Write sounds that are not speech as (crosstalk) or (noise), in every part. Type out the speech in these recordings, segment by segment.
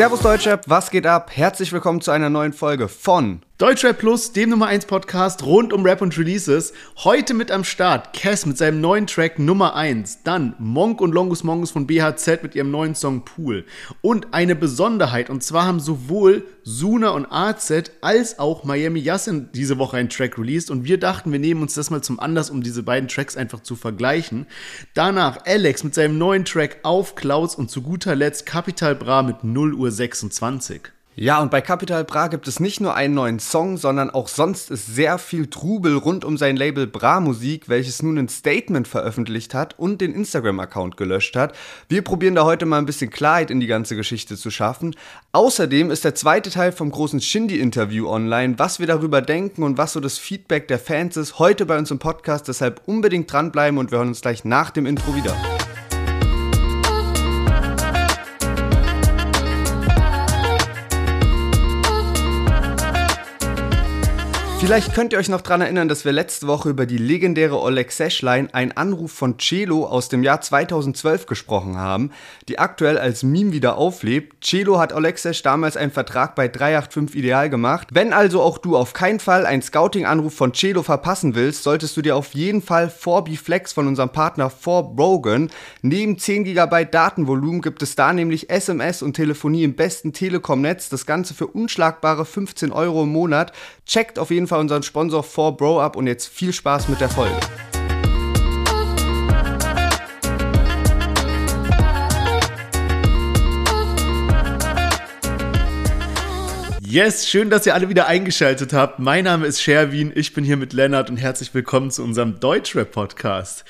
Servus Deutschrap, was geht ab? Herzlich willkommen zu einer neuen Folge von Deutschrap Plus, dem Nummer 1 Podcast rund um Rap und Releases. Heute mit am Start Cass mit seinem neuen Track Nummer 1. Dann Monk und Longus Mongus von BHZ mit ihrem neuen Song Pool. Und eine Besonderheit, und zwar haben sowohl Suna und AZ als auch Miami Yassin diese Woche einen Track released. Und wir dachten, wir nehmen uns das mal zum Anlass, um diese beiden Tracks einfach zu vergleichen. Danach Alex mit seinem neuen Track Auf Clouds und zu guter Letzt Capital Bra mit 0 Uhr 26. Ja, und bei Capital Bra gibt es nicht nur einen neuen Song, sondern auch sonst ist sehr viel Trubel rund um sein Label Bra Musik, welches nun ein Statement veröffentlicht hat und den Instagram-Account gelöscht hat. Wir probieren da heute mal ein bisschen Klarheit in die ganze Geschichte zu schaffen. Außerdem ist der zweite Teil vom großen Shindy-Interview online, was wir darüber denken und was so das Feedback der Fans ist, heute bei uns im Podcast. Deshalb unbedingt dranbleiben und wir hören uns gleich nach dem Intro wieder. Vielleicht könnt ihr euch noch daran erinnern, dass wir letzte Woche über die legendäre Oleg Sesh-Line, ein Anruf von Celo aus dem Jahr 2012 gesprochen haben, die aktuell als Meme wieder auflebt. Celo hat Oleg Sesh damals einen Vertrag bei 385 Ideal gemacht. Wenn also auch du auf keinen Fall einen Scouting-Anruf von Celo verpassen willst, solltest du dir auf jeden Fall 4B Flex von unserem Partner 4Brogan. Neben 10 GB Datenvolumen gibt es da nämlich SMS und Telefonie im besten Telekom-Netz. Das Ganze für unschlagbare 15 Euro im Monat. Checkt auf jeden Fall Fall unseren Sponsor 4Bro ab und jetzt viel Spaß mit der Folge. Yes, schön, dass ihr alle wieder eingeschaltet habt. Mein Name ist Sherwin, ich bin hier mit Lennart und herzlich willkommen zu unserem Deutschrap-Podcast.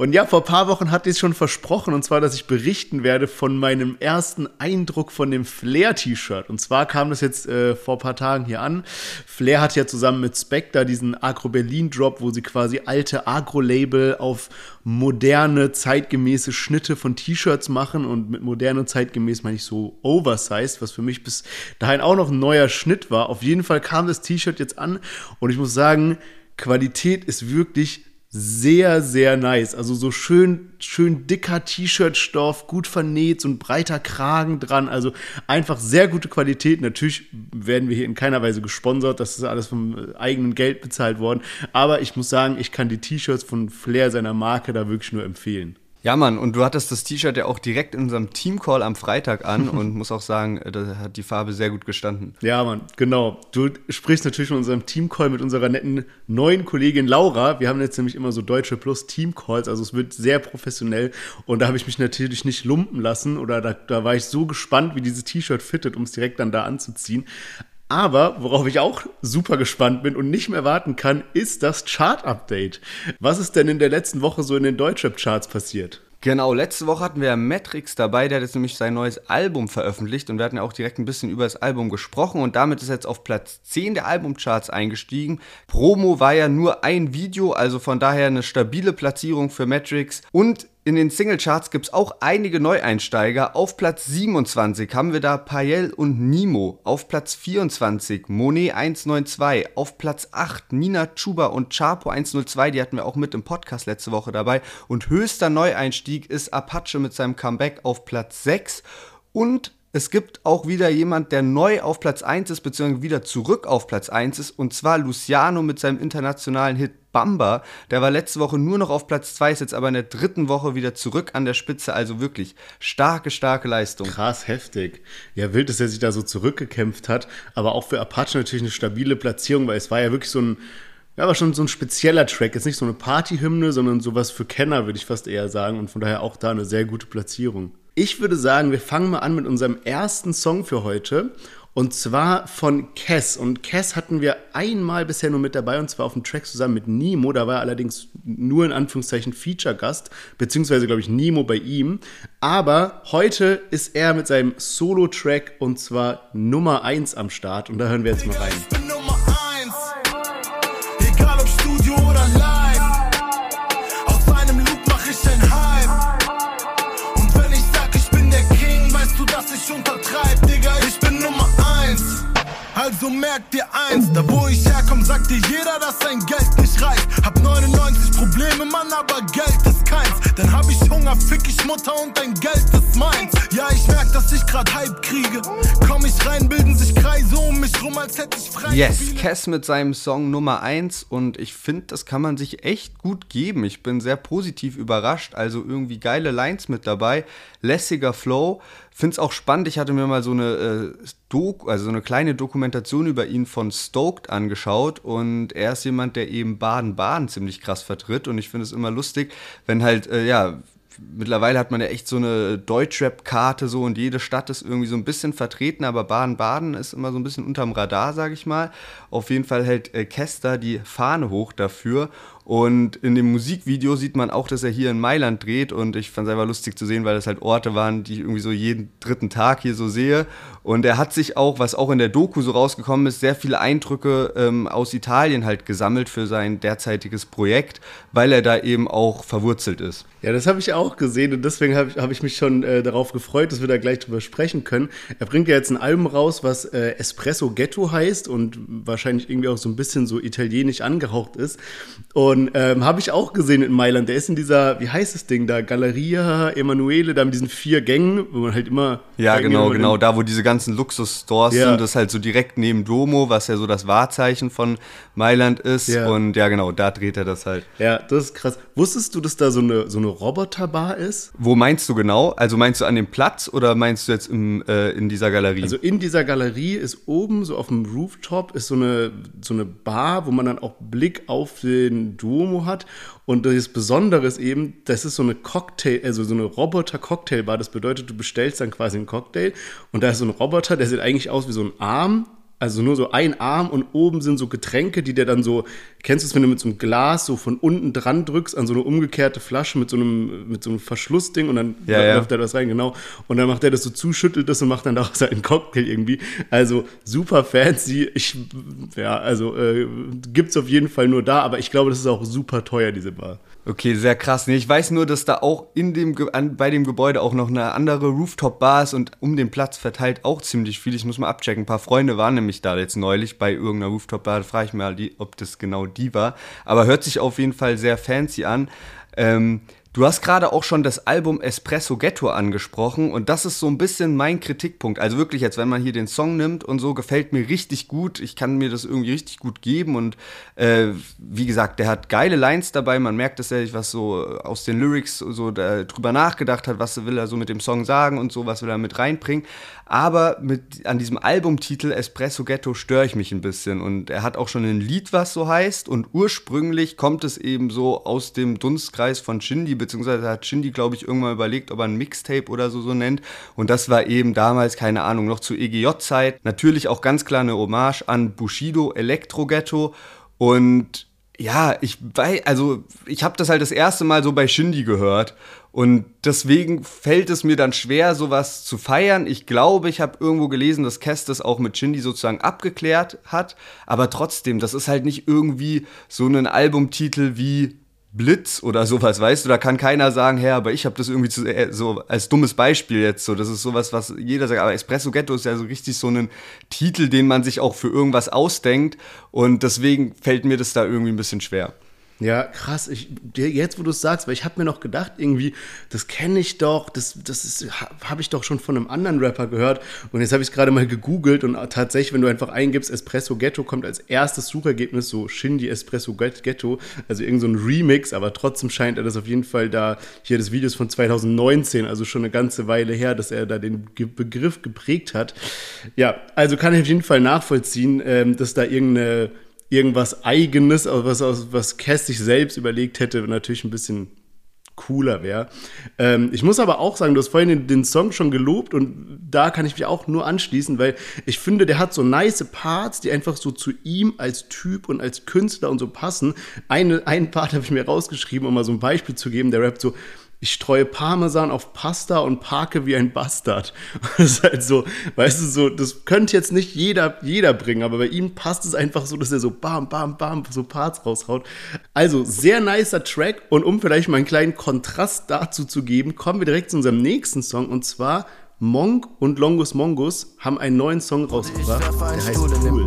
Und ja, vor paar Wochen hatte ich es schon versprochen, und zwar, dass ich berichten werde von meinem ersten Eindruck von dem Flair-T-Shirt. Und zwar kam das jetzt äh, vor paar Tagen hier an. Flair hat ja zusammen mit Spectre diesen Agro-Berlin-Drop, wo sie quasi alte Agro-Label auf moderne, zeitgemäße Schnitte von T-Shirts machen. Und mit moderne, zeitgemäß meine ich so oversized, was für mich bis dahin auch noch ein neuer Schnitt war. Auf jeden Fall kam das T-Shirt jetzt an und ich muss sagen, Qualität ist wirklich sehr, sehr nice. Also so schön, schön dicker T-Shirt-Stoff, gut vernäht, so ein breiter Kragen dran. Also einfach sehr gute Qualität. Natürlich werden wir hier in keiner Weise gesponsert. Das ist alles vom äh, eigenen Geld bezahlt worden. Aber ich muss sagen, ich kann die T-Shirts von Flair seiner Marke da wirklich nur empfehlen. Ja, Mann, und du hattest das T-Shirt ja auch direkt in unserem Teamcall am Freitag an (laughs) und muss auch sagen, äh, da hat die Farbe sehr gut gestanden. Ja, Mann, genau. Du sprichst natürlich von unserem Teamcall mit unserer netten neuen Kollegin Laura. Wir haben jetzt nämlich immer so Deutsche Plus Teamcalls, also es wird sehr professionell und da habe ich mich natürlich nicht lumpen lassen oder da, da war ich so gespannt, wie dieses T-Shirt fittet, um es direkt dann da anzuziehen. Aber worauf ich auch super gespannt bin und nicht mehr warten kann, ist das Chart-Update. Was ist denn in der letzten Woche so in den Deutschrap-Charts passiert? Genau, letzte Woche hatten wir ja Matrix dabei, der hat jetzt nämlich sein neues Album veröffentlicht und wir hatten ja auch direkt ein bisschen über das Album gesprochen und damit ist er jetzt auf Platz 10 der Albumcharts eingestiegen. Promo war ja nur ein Video, also von daher eine stabile Platzierung für Matrix und in den Singlecharts gibt es auch einige Neueinsteiger. Auf Platz 27 haben wir da Payel und Nimo. Auf Platz 24 Monet 192. Auf Platz 8 Nina Chuba und Chapo 102. Die hatten wir auch mit im Podcast letzte Woche dabei. Und höchster Neueinstieg ist Apache mit seinem Comeback auf Platz 6. Und es gibt auch wieder jemand, der neu auf Platz 1 ist, beziehungsweise wieder zurück auf Platz 1 ist, und zwar Luciano mit seinem internationalen Hit Bamba. Der war letzte Woche nur noch auf Platz 2, ist jetzt aber in der dritten Woche wieder zurück an der Spitze. Also wirklich starke, starke Leistung. Krass, heftig. Ja, wild, dass er sich da so zurückgekämpft hat, aber auch für Apache natürlich eine stabile Platzierung, weil es war ja wirklich so ein ja, aber schon so ein spezieller Track. Jetzt nicht so eine Partyhymne, sondern sowas für Kenner, würde ich fast eher sagen. Und von daher auch da eine sehr gute Platzierung. Ich würde sagen, wir fangen mal an mit unserem ersten Song für heute. Und zwar von Cass. Und Cass hatten wir einmal bisher nur mit dabei, und zwar auf dem Track zusammen mit Nemo. Da war er allerdings nur in Anführungszeichen Feature-Gast, beziehungsweise, glaube ich, Nemo bei ihm. Aber heute ist er mit seinem Solo-Track und zwar Nummer 1 am Start. Und da hören wir jetzt mal rein. Also merkt dir eins, da wo ich herkomme, sagt dir jeder, dass sein Geld nicht reicht. Hab 99 Probleme, Mann, aber Geld ist keins. Dann hab ich Hunger, fick ich Mutter und dein Geld ist meins. Ja, ich merk, dass ich grad Hype kriege. Yes, Cass mit seinem Song Nummer 1 und ich finde, das kann man sich echt gut geben. Ich bin sehr positiv überrascht, also irgendwie geile Lines mit dabei, lässiger Flow. Finde es auch spannend, ich hatte mir mal so eine äh, Doku, also so eine kleine Dokumentation über ihn von Stoked angeschaut und er ist jemand, der eben Baden-Baden ziemlich krass vertritt und ich finde es immer lustig, wenn halt, äh, ja, mittlerweile hat man ja echt so eine Deutschrap-Karte so und jede Stadt ist irgendwie so ein bisschen vertreten, aber Baden-Baden ist immer so ein bisschen unterm Radar, sage ich mal. Auf jeden Fall hält äh, Kester die Fahne hoch dafür und in dem Musikvideo sieht man auch, dass er hier in Mailand dreht und ich fand es einfach lustig zu sehen, weil das halt Orte waren, die ich irgendwie so jeden dritten Tag hier so sehe. Und er hat sich auch, was auch in der Doku so rausgekommen ist, sehr viele Eindrücke ähm, aus Italien halt gesammelt für sein derzeitiges Projekt, weil er da eben auch verwurzelt ist. Ja, das habe ich auch gesehen und deswegen habe ich, hab ich mich schon äh, darauf gefreut, dass wir da gleich drüber sprechen können. Er bringt ja jetzt ein Album raus, was äh, Espresso Ghetto heißt und wahrscheinlich irgendwie auch so ein bisschen so italienisch angehaucht ist. Und ähm, habe ich auch gesehen in Mailand. Der ist in dieser, wie heißt das Ding da, Galleria Emanuele, da mit diesen vier Gängen, wo man halt immer. Ja, genau, genau, da wo diese ganzen Luxusstores ja. sind, das ist halt so direkt neben Duomo, was ja so das Wahrzeichen von Mailand ist. Ja. Und ja, genau, da dreht er das halt. Ja, das ist krass. Wusstest du, dass da so eine, so eine Roboterbar ist? Wo meinst du genau? Also meinst du an dem Platz oder meinst du jetzt im, äh, in dieser Galerie? Also in dieser Galerie ist oben, so auf dem Rooftop, ist so eine, so eine Bar, wo man dann auch Blick auf den Duomo hat. Und das Besondere ist eben, das ist so eine Cocktail, also so eine Roboter-Cocktailbar. Das bedeutet, du bestellst dann quasi einen Cocktail und da ist so ein Roboter, der sieht eigentlich aus wie so ein Arm, also nur so ein Arm und oben sind so Getränke, die der dann so, kennst du es, wenn du mit so einem Glas so von unten dran drückst an so eine umgekehrte Flasche mit so einem, mit so einem Verschlussding und dann ja, ja. läuft er das rein, genau. Und dann macht er das so zu, schüttelt das und macht dann daraus einen Cocktail irgendwie. Also super fancy. Ich, ja, also äh, gibt's auf jeden Fall nur da, aber ich glaube, das ist auch super teuer, diese Bar. Okay, sehr krass. Nee, ich weiß nur, dass da auch in dem, an, bei dem Gebäude auch noch eine andere Rooftop-Bar ist und um den Platz verteilt auch ziemlich viel. Ich muss mal abchecken. Ein paar Freunde waren nämlich da jetzt neulich bei irgendeiner Rooftop-Bar. Da frage ich mal, ob das genau die war. Aber hört sich auf jeden Fall sehr fancy an. Ähm, Du hast gerade auch schon das Album Espresso Ghetto angesprochen und das ist so ein bisschen mein Kritikpunkt. Also wirklich jetzt, wenn man hier den Song nimmt und so, gefällt mir richtig gut. Ich kann mir das irgendwie richtig gut geben und äh, wie gesagt, der hat geile Lines dabei. Man merkt, dass er sich was so aus den Lyrics so drüber nachgedacht hat, was will er so mit dem Song sagen und so, was will er mit reinbringen. Aber mit, an diesem Albumtitel Espresso Ghetto störe ich mich ein bisschen. Und er hat auch schon ein Lied, was so heißt. Und ursprünglich kommt es eben so aus dem Dunstkreis von Shindy, beziehungsweise hat Shindy, glaube ich, irgendwann überlegt, ob er ein Mixtape oder so so nennt. Und das war eben damals, keine Ahnung, noch zu EGJ-Zeit. Natürlich auch ganz klar eine Hommage an Bushido Elektro Ghetto. Und ja, ich weiß, also ich habe das halt das erste Mal so bei Shindy gehört und deswegen fällt es mir dann schwer, sowas zu feiern. Ich glaube, ich habe irgendwo gelesen, dass Cass das auch mit Shindy sozusagen abgeklärt hat. Aber trotzdem, das ist halt nicht irgendwie so ein Albumtitel wie Blitz oder sowas, weißt du? Da kann keiner sagen, hey, aber ich habe das irgendwie zu, äh, so als dummes Beispiel jetzt so. Das ist sowas, was jeder sagt. Aber Espresso Ghetto ist ja so richtig so ein Titel, den man sich auch für irgendwas ausdenkt. Und deswegen fällt mir das da irgendwie ein bisschen schwer. Ja, krass. Ich, jetzt, wo du es sagst, weil ich habe mir noch gedacht, irgendwie, das kenne ich doch, das, das habe ich doch schon von einem anderen Rapper gehört. Und jetzt habe ich es gerade mal gegoogelt und tatsächlich, wenn du einfach eingibst, Espresso Ghetto, kommt als erstes Suchergebnis so Shindy Espresso Ghetto, also irgend so ein Remix, aber trotzdem scheint er das auf jeden Fall da, hier das Video ist von 2019, also schon eine ganze Weile her, dass er da den Begriff geprägt hat. Ja, also kann ich auf jeden Fall nachvollziehen, ähm, dass da irgendeine irgendwas Eigenes, was, was Cass sich selbst überlegt hätte, natürlich ein bisschen cooler wäre. Ähm, ich muss aber auch sagen, du hast vorhin den, den, Song schon gelobt und da kann ich mich auch nur anschließen, weil ich finde, der hat so nice Parts, die einfach so zu ihm als Typ und als Künstler und so passen. Eine, einen Part (laughs) habe ich mir rausgeschrieben, um mal so ein Beispiel zu geben. Der rappt so, ich streue Parmesan auf Pasta und parke wie ein Bastard. (laughs) Das ist halt so, weißt du, so, das könnte jetzt nicht jeder, jeder bringen, aber bei ihm passt es einfach so, dass er so bam, bam, bam, so Parts raushaut. Also, sehr nicer Track und um vielleicht mal einen kleinen Kontrast dazu zu geben, kommen wir direkt zu unserem nächsten Song und zwar Monk und Longus Mongus haben einen neuen Song rausgebracht. Der heißt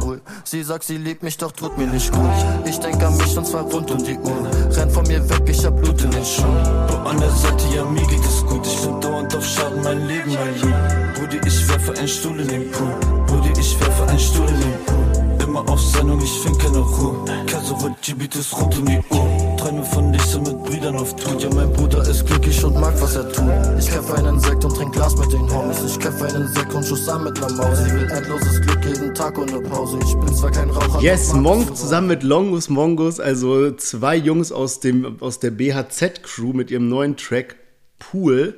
cool. Sie sagt, sie liebt mich, doch tut mir nicht gut. Ich denke an mich und zwar rund um die Uhr. Renn von mir weg, ich hab Blut in den Schuhen. An der Seite, ja, mir geht es gut. Ich bin dauernd auf Schaden, mein Leben, mein Leben. Brudi, ich werfe einen Stuhl in den Pool. Brudi, ich werfe einen Stuhl in den Pool. immer auf Sendung, ich find keine Ruhe. Kaiser wird Gibitis rund um die Uhr. Träume von dich sind mit Brüdern auf Tour. Ja, mein Bruder ist glücklich und mag, was er tut. Ich kämpfe einen Sekt und trink Glas mit den Homies. Ich kämpfe einen Sekt und schuss an mit ner Maus. Ich will endloses Glück jeden Tag ohne Pause. Ich bin zwar kein Raucher. Yes, Monk zusammen mit Longus Mongus, also zwei Jungs aus, dem, aus der BHZ-Crew mit ihrem neuen Track Pool.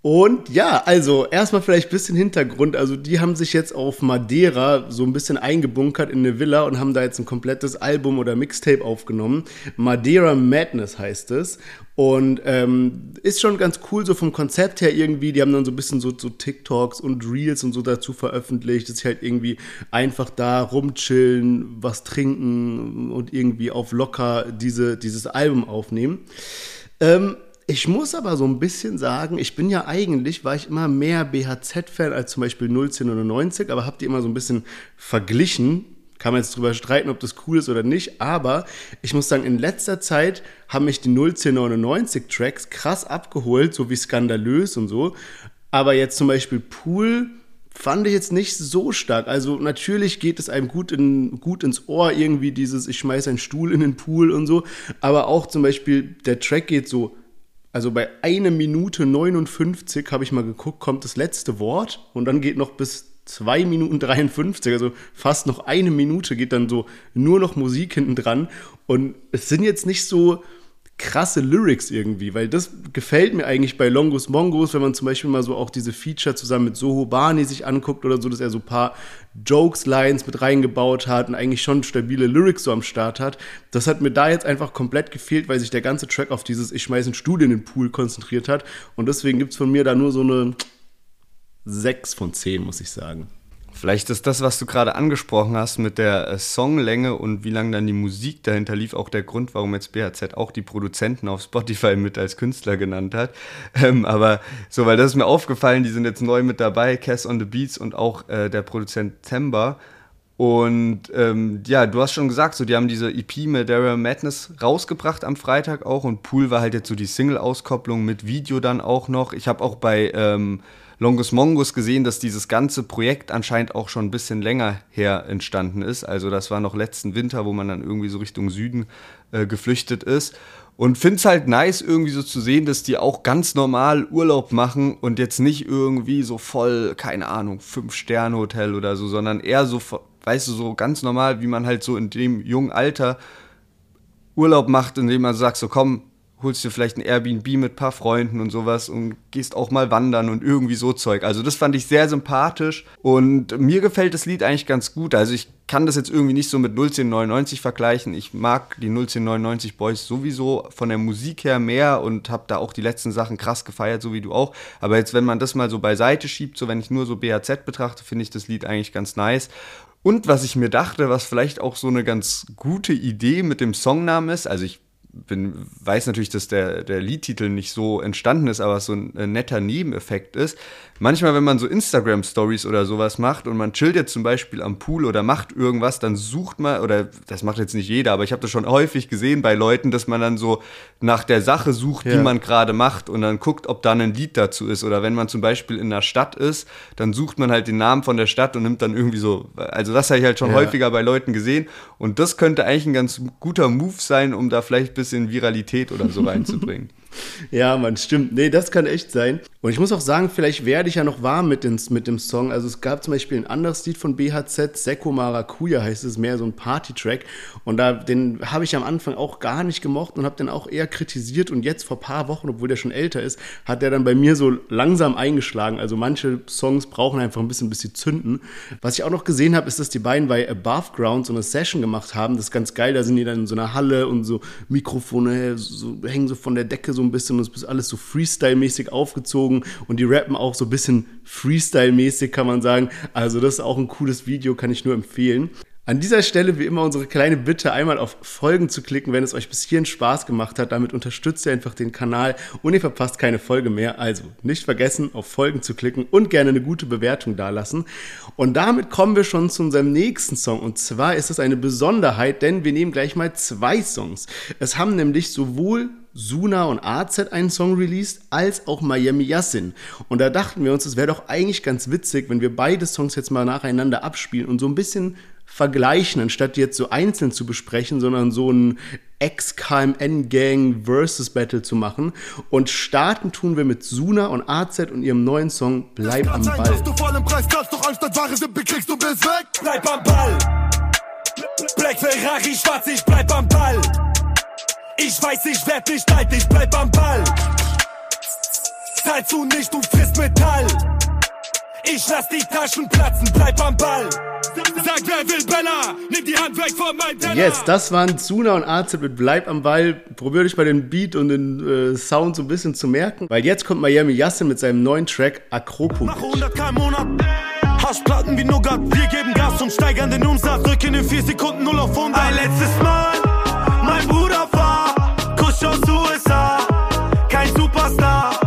Und ja, also erstmal vielleicht ein bisschen Hintergrund. Also die haben sich jetzt auf Madeira so ein bisschen eingebunkert in eine Villa und haben da jetzt ein komplettes Album oder Mixtape aufgenommen. Madeira Madness heißt es. Und ähm, ist schon ganz cool so vom Konzept her irgendwie. Die haben dann so ein bisschen so, so TikToks und Reels und so dazu veröffentlicht, dass sie halt irgendwie einfach da rumchillen, was trinken und irgendwie auf locker diese, dieses Album aufnehmen. Ähm, ich muss aber so ein bisschen sagen, ich bin ja eigentlich, war ich immer mehr BHZ-Fan als zum Beispiel 01099, aber habe die immer so ein bisschen verglichen. Kann man jetzt drüber streiten, ob das cool ist oder nicht, aber ich muss sagen, in letzter Zeit haben mich die 01099-Tracks krass abgeholt, so wie skandalös und so. Aber jetzt zum Beispiel Pool fand ich jetzt nicht so stark. Also natürlich geht es einem gut, in, gut ins Ohr, irgendwie dieses, ich schmeiß einen Stuhl in den Pool und so. Aber auch zum Beispiel, der Track geht so also bei einer Minute 59 habe ich mal geguckt, kommt das letzte Wort und dann geht noch bis 2 Minuten 53, also fast noch eine Minute geht dann so nur noch Musik hinten dran. Und es sind jetzt nicht so, krasse Lyrics irgendwie, weil das gefällt mir eigentlich bei Longus Mongos, wenn man zum Beispiel mal so auch diese Feature zusammen mit Soho Bani sich anguckt oder so, dass er so ein paar Jokes, Lines mit reingebaut hat und eigentlich schon stabile Lyrics so am Start hat. Das hat mir da jetzt einfach komplett gefehlt, weil sich der ganze Track auf dieses Ich schmeiß einen Stuhl in den Pool konzentriert hat und deswegen gibt's von mir da nur so eine 6 von 10, muss ich sagen. Vielleicht ist das, was du gerade angesprochen hast mit der äh, Songlänge und wie lange dann die Musik dahinter lief, auch der Grund, warum jetzt BHZ auch die Produzenten auf Spotify mit als Künstler genannt hat. (laughs) Ähm, aber so, weil das ist mir aufgefallen, die sind jetzt neu mit dabei, Cass on the Beats und auch äh, der Produzent Temba. Und ähm, ja, du hast schon gesagt, so die haben diese EP Madeira Madness rausgebracht am Freitag auch und Pool war halt jetzt so die Single-Auskopplung mit Video dann auch noch. Ich habe auch bei ähm, Longus Mongus gesehen, dass dieses ganze Projekt anscheinend auch schon ein bisschen länger her entstanden ist. Also das war noch letzten Winter, wo man dann irgendwie so Richtung Süden äh, geflüchtet ist. Und finde es halt nice, irgendwie so zu sehen, dass die auch ganz normal Urlaub machen und jetzt nicht irgendwie so voll, keine Ahnung, Fünf-Sterne-Hotel oder so, sondern eher so, weißt du, so ganz normal, wie man halt so in dem jungen Alter Urlaub macht, indem man sagt, so komm, holst dir vielleicht ein Airbnb mit ein paar Freunden und sowas und gehst auch mal wandern und irgendwie so Zeug. Also das fand ich sehr sympathisch und mir gefällt das Lied eigentlich ganz gut. Also ich kann das jetzt irgendwie nicht so mit 01099 vergleichen. Ich mag die 01099 Boys sowieso von der Musik her mehr und habe da auch die letzten Sachen krass gefeiert, so wie du auch. Aber jetzt, wenn man das mal so beiseite schiebt, so wenn ich nur so BAZ betrachte, finde ich das Lied eigentlich ganz nice. Und was ich mir dachte, was vielleicht auch so eine ganz gute Idee mit dem Songnamen ist, also ich bin, weiß natürlich, dass der, der Liedtitel nicht so entstanden ist, aber so ein, ein netter Nebeneffekt ist. Manchmal, wenn man so Instagram-Stories oder sowas macht und man chillt jetzt zum Beispiel am Pool oder macht irgendwas, dann sucht man, oder das macht jetzt nicht jeder, aber ich habe das schon häufig gesehen bei Leuten, dass man dann so nach der Sache sucht, ja. die man gerade macht und dann guckt, ob da ein Lied dazu ist. Oder wenn man zum Beispiel in einer Stadt ist, dann sucht man halt den Namen von der Stadt und nimmt dann irgendwie so, also das habe ich halt schon ja. häufiger bei Leuten gesehen und das könnte eigentlich ein ganz guter Move sein, um da vielleicht bisschen Viralität oder so reinzubringen. Ja, man, stimmt. Nee, das kann echt sein. Und ich muss auch sagen, vielleicht werde ich ja noch warm mit, ins, mit dem Song. Also es gab zum Beispiel ein anderes Lied von BHZ, Seko Maracuja heißt es, mehr so ein Party-Track. Und da, den habe ich am Anfang auch gar nicht gemocht und habe den auch eher kritisiert. Und jetzt vor ein paar Wochen, obwohl der schon älter ist, hat der dann bei mir so langsam eingeschlagen. Also manche Songs brauchen einfach ein bisschen, bis sie zünden. Was ich auch noch gesehen habe, ist, dass die beiden bei Above Ground so eine Session gemacht haben. Das ist ganz geil. Da sind die dann in so einer Halle und so Mikrofone so, hängen so von der Decke so ein bisschen und es ist alles so Freestyle-mäßig aufgezogen und die rappen auch so ein bisschen Freestyle-mäßig, kann man sagen. Also das ist auch ein cooles Video, kann ich nur empfehlen. An dieser Stelle wie immer unsere kleine Bitte, einmal auf Folgen zu klicken, wenn es euch bis hierhin Spaß gemacht hat. Damit unterstützt ihr einfach den Kanal und ihr verpasst keine Folge mehr. Also nicht vergessen, auf Folgen zu klicken und gerne eine gute Bewertung dalassen. Und damit kommen wir schon zu unserem nächsten Song. Und zwar ist es eine Besonderheit, denn wir nehmen gleich mal zwei Songs. Es haben nämlich sowohl Suna und AZ einen Song released, als auch Miami Yassin. Und da dachten wir uns, es wäre doch eigentlich ganz witzig, wenn wir beide Songs jetzt mal nacheinander abspielen und so ein bisschen vergleichen, anstatt jetzt so einzeln zu besprechen, sondern so ein Ex-KMN-Gang versus Battle zu machen. Und starten tun wir mit Suna und AZ und ihrem neuen Song Bleib am Ball. Dass du voll im Preis kannst, doch anstatt Ware Sippe kriegst du bis weg. Bleib am Ball. Black Ferrari, schwarz, ich bleib am Ball. Ich weiß, ich werd nicht alt, ich bleib am Ball. Zahlst du nicht, du frisst Metall. Ich lass die Taschen platzen, bleib am Ball. Sag, wer will Bella? Nimm die Hand weg von meinem Teller. Yes, das waren Zuna und AZ mit Bleib am Ball. Probier dich bei den Beat und den äh, Sound so ein bisschen zu merken, weil jetzt kommt Miami Yassin mit seinem neuen Track Akropolis. Mache 100k im Monat. Haschplatten wie Nougat. Wir geben Gas und steigern den Umsatz. Drücken in 4 Sekunden 0 auf 100. Ein letztes Mal. Mein Bruder war Kusch aus USA. Kein Superstar.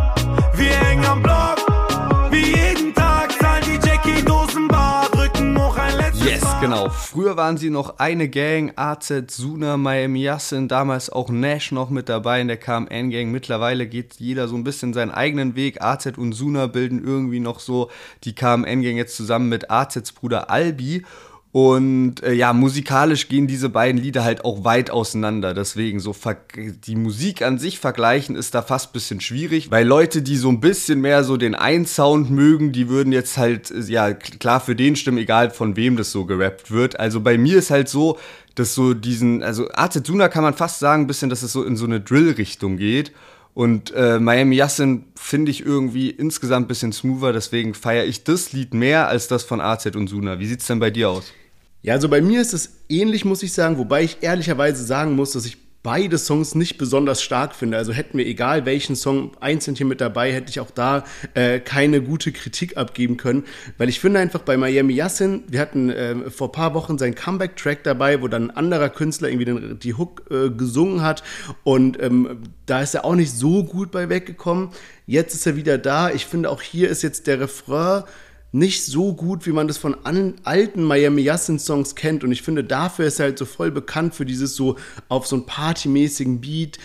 Genau. Früher waren sie noch eine Gang, AZ, Suna, Miami Yassin, damals auch Nash noch mit dabei in der KMN-Gang. Mittlerweile geht jeder so ein bisschen seinen eigenen Weg. AZ und Suna bilden irgendwie noch so die KMN-Gang jetzt zusammen mit AZs Bruder Albi. Und äh, ja, musikalisch gehen diese beiden Lieder halt auch weit auseinander. Deswegen so die Musik an sich vergleichen ist da fast ein bisschen schwierig, weil Leute, die so ein bisschen mehr so den einen Sound mögen, die würden jetzt halt, äh, ja, klar für den stimmen, egal von wem das so gerappt wird. Also bei mir ist halt so, dass so diesen, also Artezuna kann man fast sagen, ein bisschen, dass es so in so eine Drill-Richtung geht. Und äh, Miami Yassin finde ich irgendwie insgesamt ein bisschen smoother, deswegen feiere ich das Lied mehr als das von AZ und Suna. Wie sieht's denn bei dir aus? Ja, also bei mir ist es ähnlich, muss ich sagen, wobei ich ehrlicherweise sagen muss, dass ich beide Songs nicht besonders stark finde. Also hätten wir egal welchen Song einzeln hier mit dabei, hätte ich auch da äh, keine gute Kritik abgeben können, weil ich finde einfach bei Miami Yassin, wir hatten äh, vor paar Wochen seinen Comeback-Track dabei, wo dann ein anderer Künstler irgendwie den, die Hook äh, gesungen hat und ähm, da ist er auch nicht so gut bei weggekommen. Jetzt ist er wieder da. Ich finde auch hier ist jetzt der Refrain nicht so gut, wie man das von alten Miami Yassin Songs kennt. Und ich finde, dafür ist er halt so voll bekannt für dieses so auf so einen partymäßigen Beat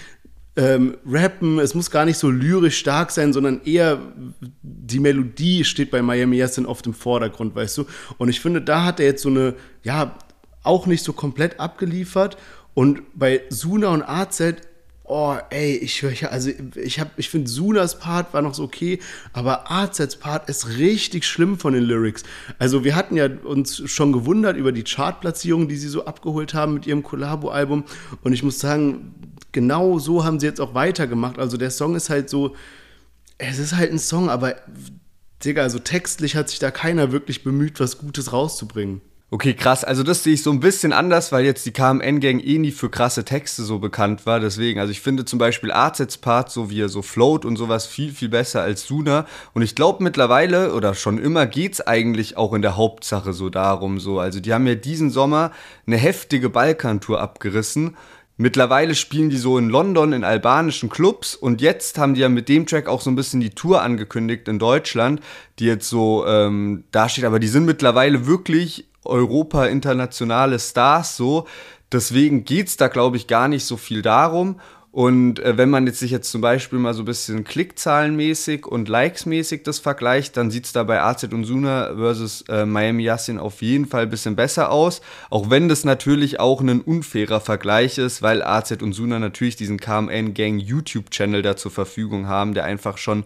ähm, rappen. Es muss gar nicht so lyrisch stark sein, sondern eher die Melodie steht bei Miami Yassin oft im Vordergrund, weißt du. Und ich finde, da hat er jetzt so eine, ja, auch nicht so komplett abgeliefert. Und bei Suna und AZ Oh, ey, ich höre, also ich habe, ich finde Sunas Part war noch so okay, aber AZs Part ist richtig schlimm von den Lyrics. Also wir hatten ja uns schon gewundert über die Chartplatzierung, die sie so abgeholt haben mit ihrem Collabo-Album und ich muss sagen, genau so haben sie jetzt auch weitergemacht. Also der Song ist halt so, es ist halt ein Song, aber Digga, also textlich hat sich da keiner wirklich bemüht, was Gutes rauszubringen. Okay, krass. Also das sehe ich so ein bisschen anders, weil jetzt die KMN-Gang eh nie für krasse Texte so bekannt war. Deswegen, also ich finde zum Beispiel AZs Part, so wie er so float und sowas, viel, viel besser als Suna. Und ich glaube mittlerweile oder schon immer geht's eigentlich auch in der Hauptsache so darum. so. Also die haben ja diesen Sommer eine heftige Balkantour abgerissen. Mittlerweile spielen die so in London in albanischen Clubs und jetzt haben die ja mit dem Track auch so ein bisschen die Tour angekündigt in Deutschland, die jetzt so ähm, dasteht. Aber die sind mittlerweile wirklich Europa internationale Stars so. Deswegen geht's da, glaube ich, gar nicht so viel darum. Und äh, wenn man jetzt sich jetzt zum Beispiel mal so ein bisschen Klickzahlenmäßig und Likesmäßig das vergleicht, dann sieht's da bei AZ und Suna versus äh, Miami Yassin auf jeden Fall ein bisschen besser aus. Auch wenn das natürlich auch ein unfairer Vergleich ist, weil AZ und Suna natürlich diesen KMN Gang YouTube-Channel da zur Verfügung haben, der einfach schon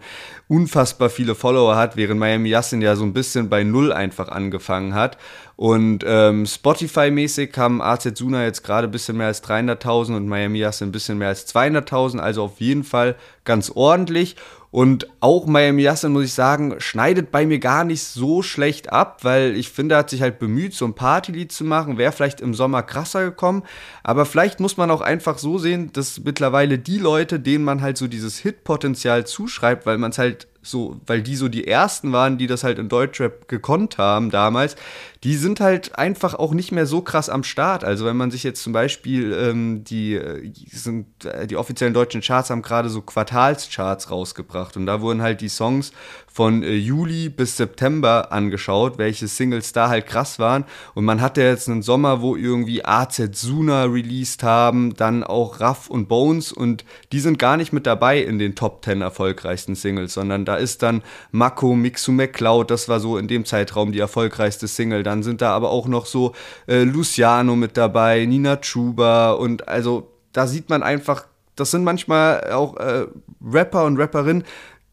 unfassbar viele Follower hat, während Miami Yassin ja so ein bisschen bei Null einfach angefangen hat. Und ähm, Spotify-mäßig haben AZ Suna jetzt gerade ein bisschen mehr als 300.000 und Miami Yassin ein bisschen mehr als 200.000, also auf jeden Fall ganz ordentlich. Und auch Miami Yassin, muss ich sagen, schneidet bei mir gar nicht so schlecht ab, weil ich finde, er hat sich halt bemüht, so ein Partylied zu machen. Wäre vielleicht im Sommer krasser gekommen. Aber vielleicht muss man auch einfach so sehen, dass mittlerweile die Leute, denen man halt so dieses Hitpotenzial zuschreibt, weil man es halt so, weil die so die ersten waren, die das halt in Deutschrap gekonnt haben damals, die sind halt einfach auch nicht mehr so krass am Start. Also wenn man sich jetzt zum Beispiel ähm, die, äh, sind, äh, die offiziellen deutschen Charts haben gerade so Quartalscharts rausgebracht und da wurden halt die Songs von äh, Juli bis September angeschaut, welche Singles da halt krass waren. Und man hatte jetzt einen Sommer, wo irgendwie AZ Suna released haben, dann auch Raff und Bones und die sind gar nicht mit dabei in den Top 10 erfolgreichsten Singles, sondern da ist dann Mako, Mixu McCloud, das war so in dem Zeitraum die erfolgreichste Single. Dann sind da aber auch noch so äh, Luciano mit dabei, Nina Chuba und also da sieht man einfach, das sind manchmal auch äh, Rapper und Rapperinnen,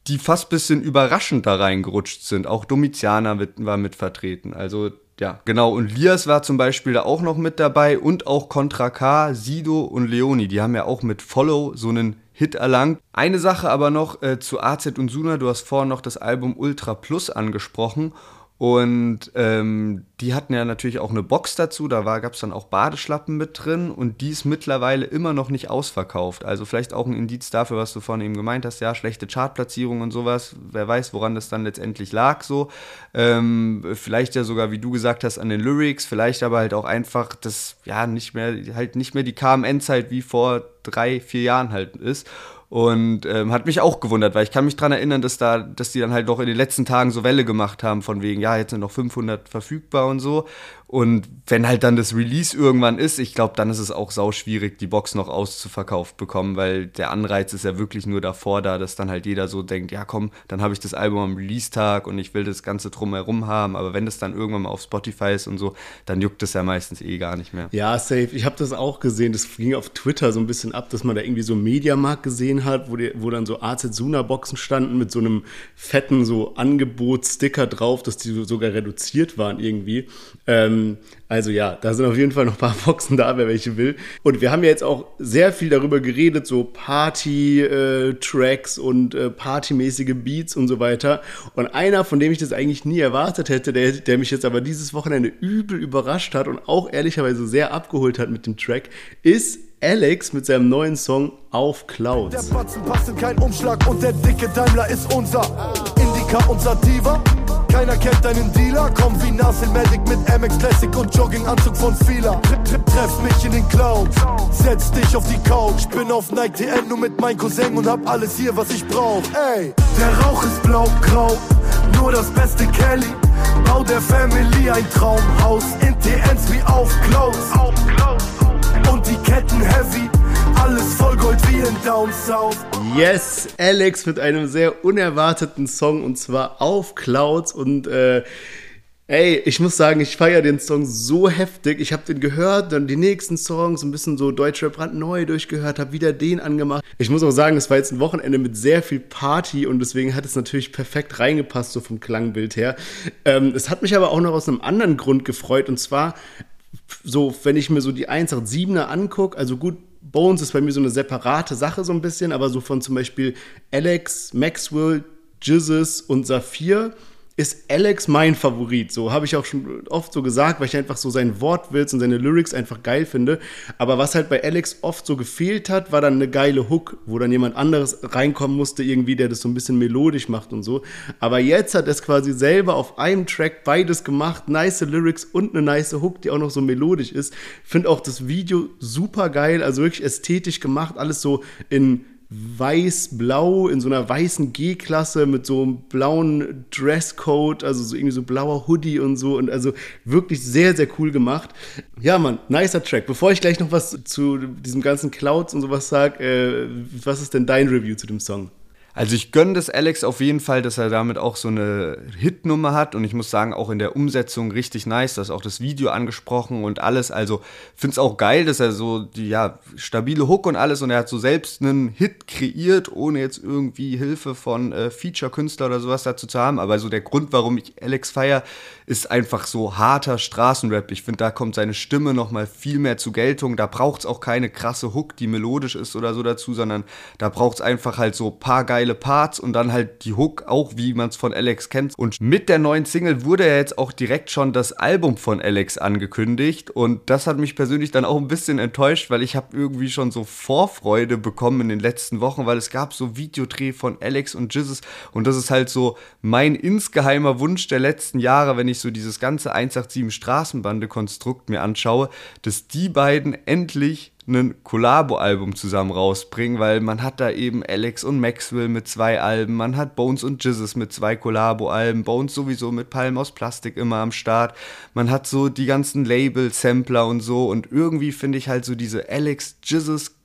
die fast bisschen überraschend da reingerutscht sind. Auch Domitianer war mit vertreten. Also ja, genau. Und Lias war zum Beispiel da auch noch mit dabei und auch Contra K, Sido und Leoni. Die haben ja auch mit Follow so einen Hit erlangt. Eine Sache aber noch äh, zu AZ und Suna. Du hast vorhin noch das Album Ultra Plus angesprochen. Und ähm, die hatten ja natürlich auch eine Box dazu, da gab es dann auch Badeschlappen mit drin und die ist mittlerweile immer noch nicht ausverkauft. Also vielleicht auch ein Indiz dafür, was du vorhin eben gemeint hast, ja, schlechte Chartplatzierung und sowas. Wer weiß, woran das dann letztendlich lag so. Ähm, vielleicht ja sogar, wie du gesagt hast, an den Lyrics, vielleicht aber halt auch einfach, dass ja nicht mehr, halt nicht mehr die KMN-Zeit wie vor drei, vier Jahren halt ist. Und ähm, hat mich auch gewundert, weil ich kann mich daran erinnern, dass da, dass die dann halt noch in den letzten Tagen so Welle gemacht haben, von wegen, ja, jetzt sind noch 500 verfügbar und so. Und wenn halt dann das Release irgendwann ist, ich glaube, dann ist es auch sau schwierig, die Box noch auszuverkauft bekommen, weil der Anreiz ist ja wirklich nur davor da, dass dann halt jeder so denkt, ja komm, dann habe ich das Album am Release-Tag und ich will das Ganze drumherum haben. Aber wenn das dann irgendwann mal auf Spotify ist und so, dann juckt es ja meistens eh gar nicht mehr. Ja, safe. Ich habe das auch gesehen. Das ging auf Twitter so ein bisschen ab, dass man da irgendwie so Mediamarkt gesehen hat, wo, die, wo dann so AZ Suna-Boxen standen mit so einem fetten so Angebot-Sticker drauf, dass die sogar reduziert waren irgendwie. Ähm, also ja, da sind auf jeden Fall noch ein paar (laughs) Boxen da, wer welche will. Und wir haben ja jetzt auch sehr viel darüber geredet, so Party-Tracks äh, und äh, partymäßige Beats und so weiter. Und einer, von dem ich das eigentlich nie erwartet hätte, der, der mich jetzt aber dieses Wochenende übel überrascht hat und auch ehrlicherweise sehr abgeholt hat mit dem Track, ist Alex mit seinem neuen Song Auf Clouds. Der Batzen passt in kein Umschlag und der dicke Daimler ist unser Indica, unser Diva. Keiner kennt deinen Dealer. Komm wie Nassil Medic mit MX Classic und Jogginganzug von Fila. Treff mich in den Clouds, setz dich auf die Couch. Bin auf Nike TN nur mit meinem Cousin und hab alles hier, was ich brauch. Ey, der Rauch ist blau-grau, nur das beste Kelly. Bau der Family ein Traumhaus, in TNs wie auf Clouds. Und die Ketten heavy, alles voll Gold wie in Down South. Yes, Alex mit einem sehr unerwarteten Song und zwar auf Clouds und äh, Ey, ich muss sagen, ich feiere den Song so heftig. Ich habe den gehört, dann die nächsten Songs, ein bisschen so Deutschrap brandneu durchgehört, habe wieder den angemacht. Ich muss auch sagen, es war jetzt ein Wochenende mit sehr viel Party und deswegen hat es natürlich perfekt reingepasst, so vom Klangbild her. Ähm, es hat mich aber auch noch aus einem anderen Grund gefreut und zwar so, wenn ich mir so die 187er angucke, also gut, Bones ist bei mir so eine separate Sache so ein bisschen, aber so von zum Beispiel Alex, Maxwell, Jizzes und Saphir ist Alex mein Favorit. So habe ich auch schon oft so gesagt, weil ich einfach so seinen Wortwitz und seine Lyrics einfach geil finde. Aber was halt bei Alex oft so gefehlt hat, war dann eine geile Hook, wo dann jemand anderes reinkommen musste, irgendwie, der das so ein bisschen melodisch macht und so. Aber jetzt hat es quasi selber auf einem Track beides gemacht. Nice Lyrics und eine nice Hook, die auch noch so melodisch ist. Finde auch das Video super geil, also wirklich ästhetisch gemacht, alles so in weiß-blau in so einer weißen G-Klasse mit so einem blauen Dresscode, also so irgendwie so blauer Hoodie und so und also wirklich sehr, sehr cool gemacht. Ja, Mann, nicer Track. Bevor ich gleich noch was zu diesem ganzen Clouds und sowas sage, äh, was ist denn dein Review zu dem Song? Also ich gönne das Alex auf jeden Fall, dass er damit auch so eine Hitnummer hat und ich muss sagen, auch in der Umsetzung richtig nice, dass auch das Video angesprochen und alles. Also finde es auch geil, dass er so die ja stabile Hook und alles und er hat so selbst einen Hit kreiert, ohne jetzt irgendwie Hilfe von äh, Feature-Künstler oder sowas dazu zu haben. Aber so der Grund, warum ich Alex feier, ist einfach so harter Straßenrap. Ich finde, da kommt seine Stimme nochmal viel mehr zu Geltung. Da braucht es auch keine krasse Hook, die melodisch ist oder so dazu, sondern da braucht es einfach halt so paar geile Parts und dann halt die Hook, auch wie man es von Alex kennt. Und mit der neuen Single wurde ja jetzt auch direkt schon das Album von Alex angekündigt und das hat mich persönlich dann auch ein bisschen enttäuscht, weil ich habe irgendwie schon so Vorfreude bekommen in den letzten Wochen, weil es gab so Videodreh von Alex und Jizzes und das ist halt so mein insgeheimer Wunsch der letzten Jahre, wenn ich ich so dieses ganze 187 Straßenbande-Konstrukt mir anschaue, dass die beiden endlich ein Collabo-Album zusammen rausbringen, weil man hat da eben Alex und Maxwell mit zwei Alben, man hat Bones und Jizzes mit zwei Collabo-Alben, Bones sowieso mit Palm aus Plastik immer am Start, man hat so die ganzen Label, Sampler und so und irgendwie finde ich halt so diese Alex Jizzes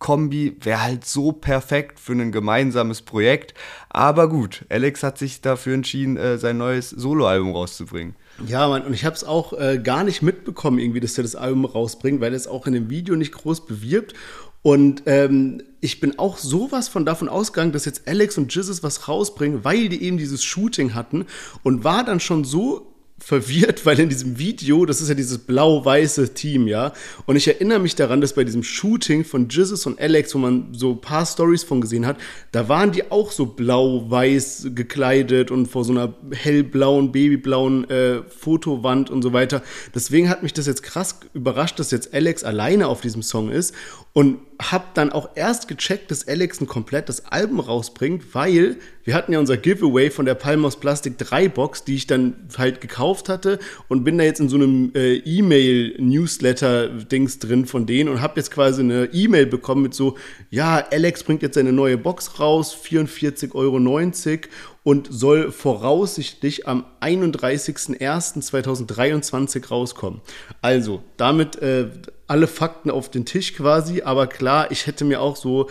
Kombi wäre halt so perfekt für ein gemeinsames Projekt. Aber gut, Alex hat sich dafür entschieden, äh, sein neues Soloalbum rauszubringen. Ja, Mann, und ich habe es auch äh, gar nicht mitbekommen, irgendwie, dass er das Album rausbringt, weil er es auch in dem Video nicht groß bewirbt. Und ähm, ich bin auch sowas von davon ausgegangen, dass jetzt Alex und Jizzes was rausbringen, weil die eben dieses Shooting hatten und war dann schon so verwirrt, weil in diesem Video, das ist ja dieses blau-weiße Team, ja, und ich erinnere mich daran, dass bei diesem Shooting von Jizzes und Alex, wo man so ein paar Stories von gesehen hat, da waren die auch so blau-weiß gekleidet und vor so einer hellblauen, babyblauen äh, Fotowand und so weiter. Deswegen hat mich das jetzt krass überrascht, dass jetzt Alex alleine auf diesem Song ist und hab dann auch erst gecheckt, dass Alex ein komplettes Album rausbringt, weil wir hatten ja unser Giveaway von der Palmos Plastik 3 Box, die ich dann halt gekauft hatte und bin da jetzt in so einem äh, E-Mail-Newsletter-Dings drin von denen und habe jetzt quasi eine E-Mail bekommen mit so, ja, Alex bringt jetzt seine neue Box raus, 44,90 Euro und soll voraussichtlich am 31.01.2023 rauskommen. Also, damit äh, alle Fakten auf den Tisch quasi, aber klar, ich hätte mir auch so,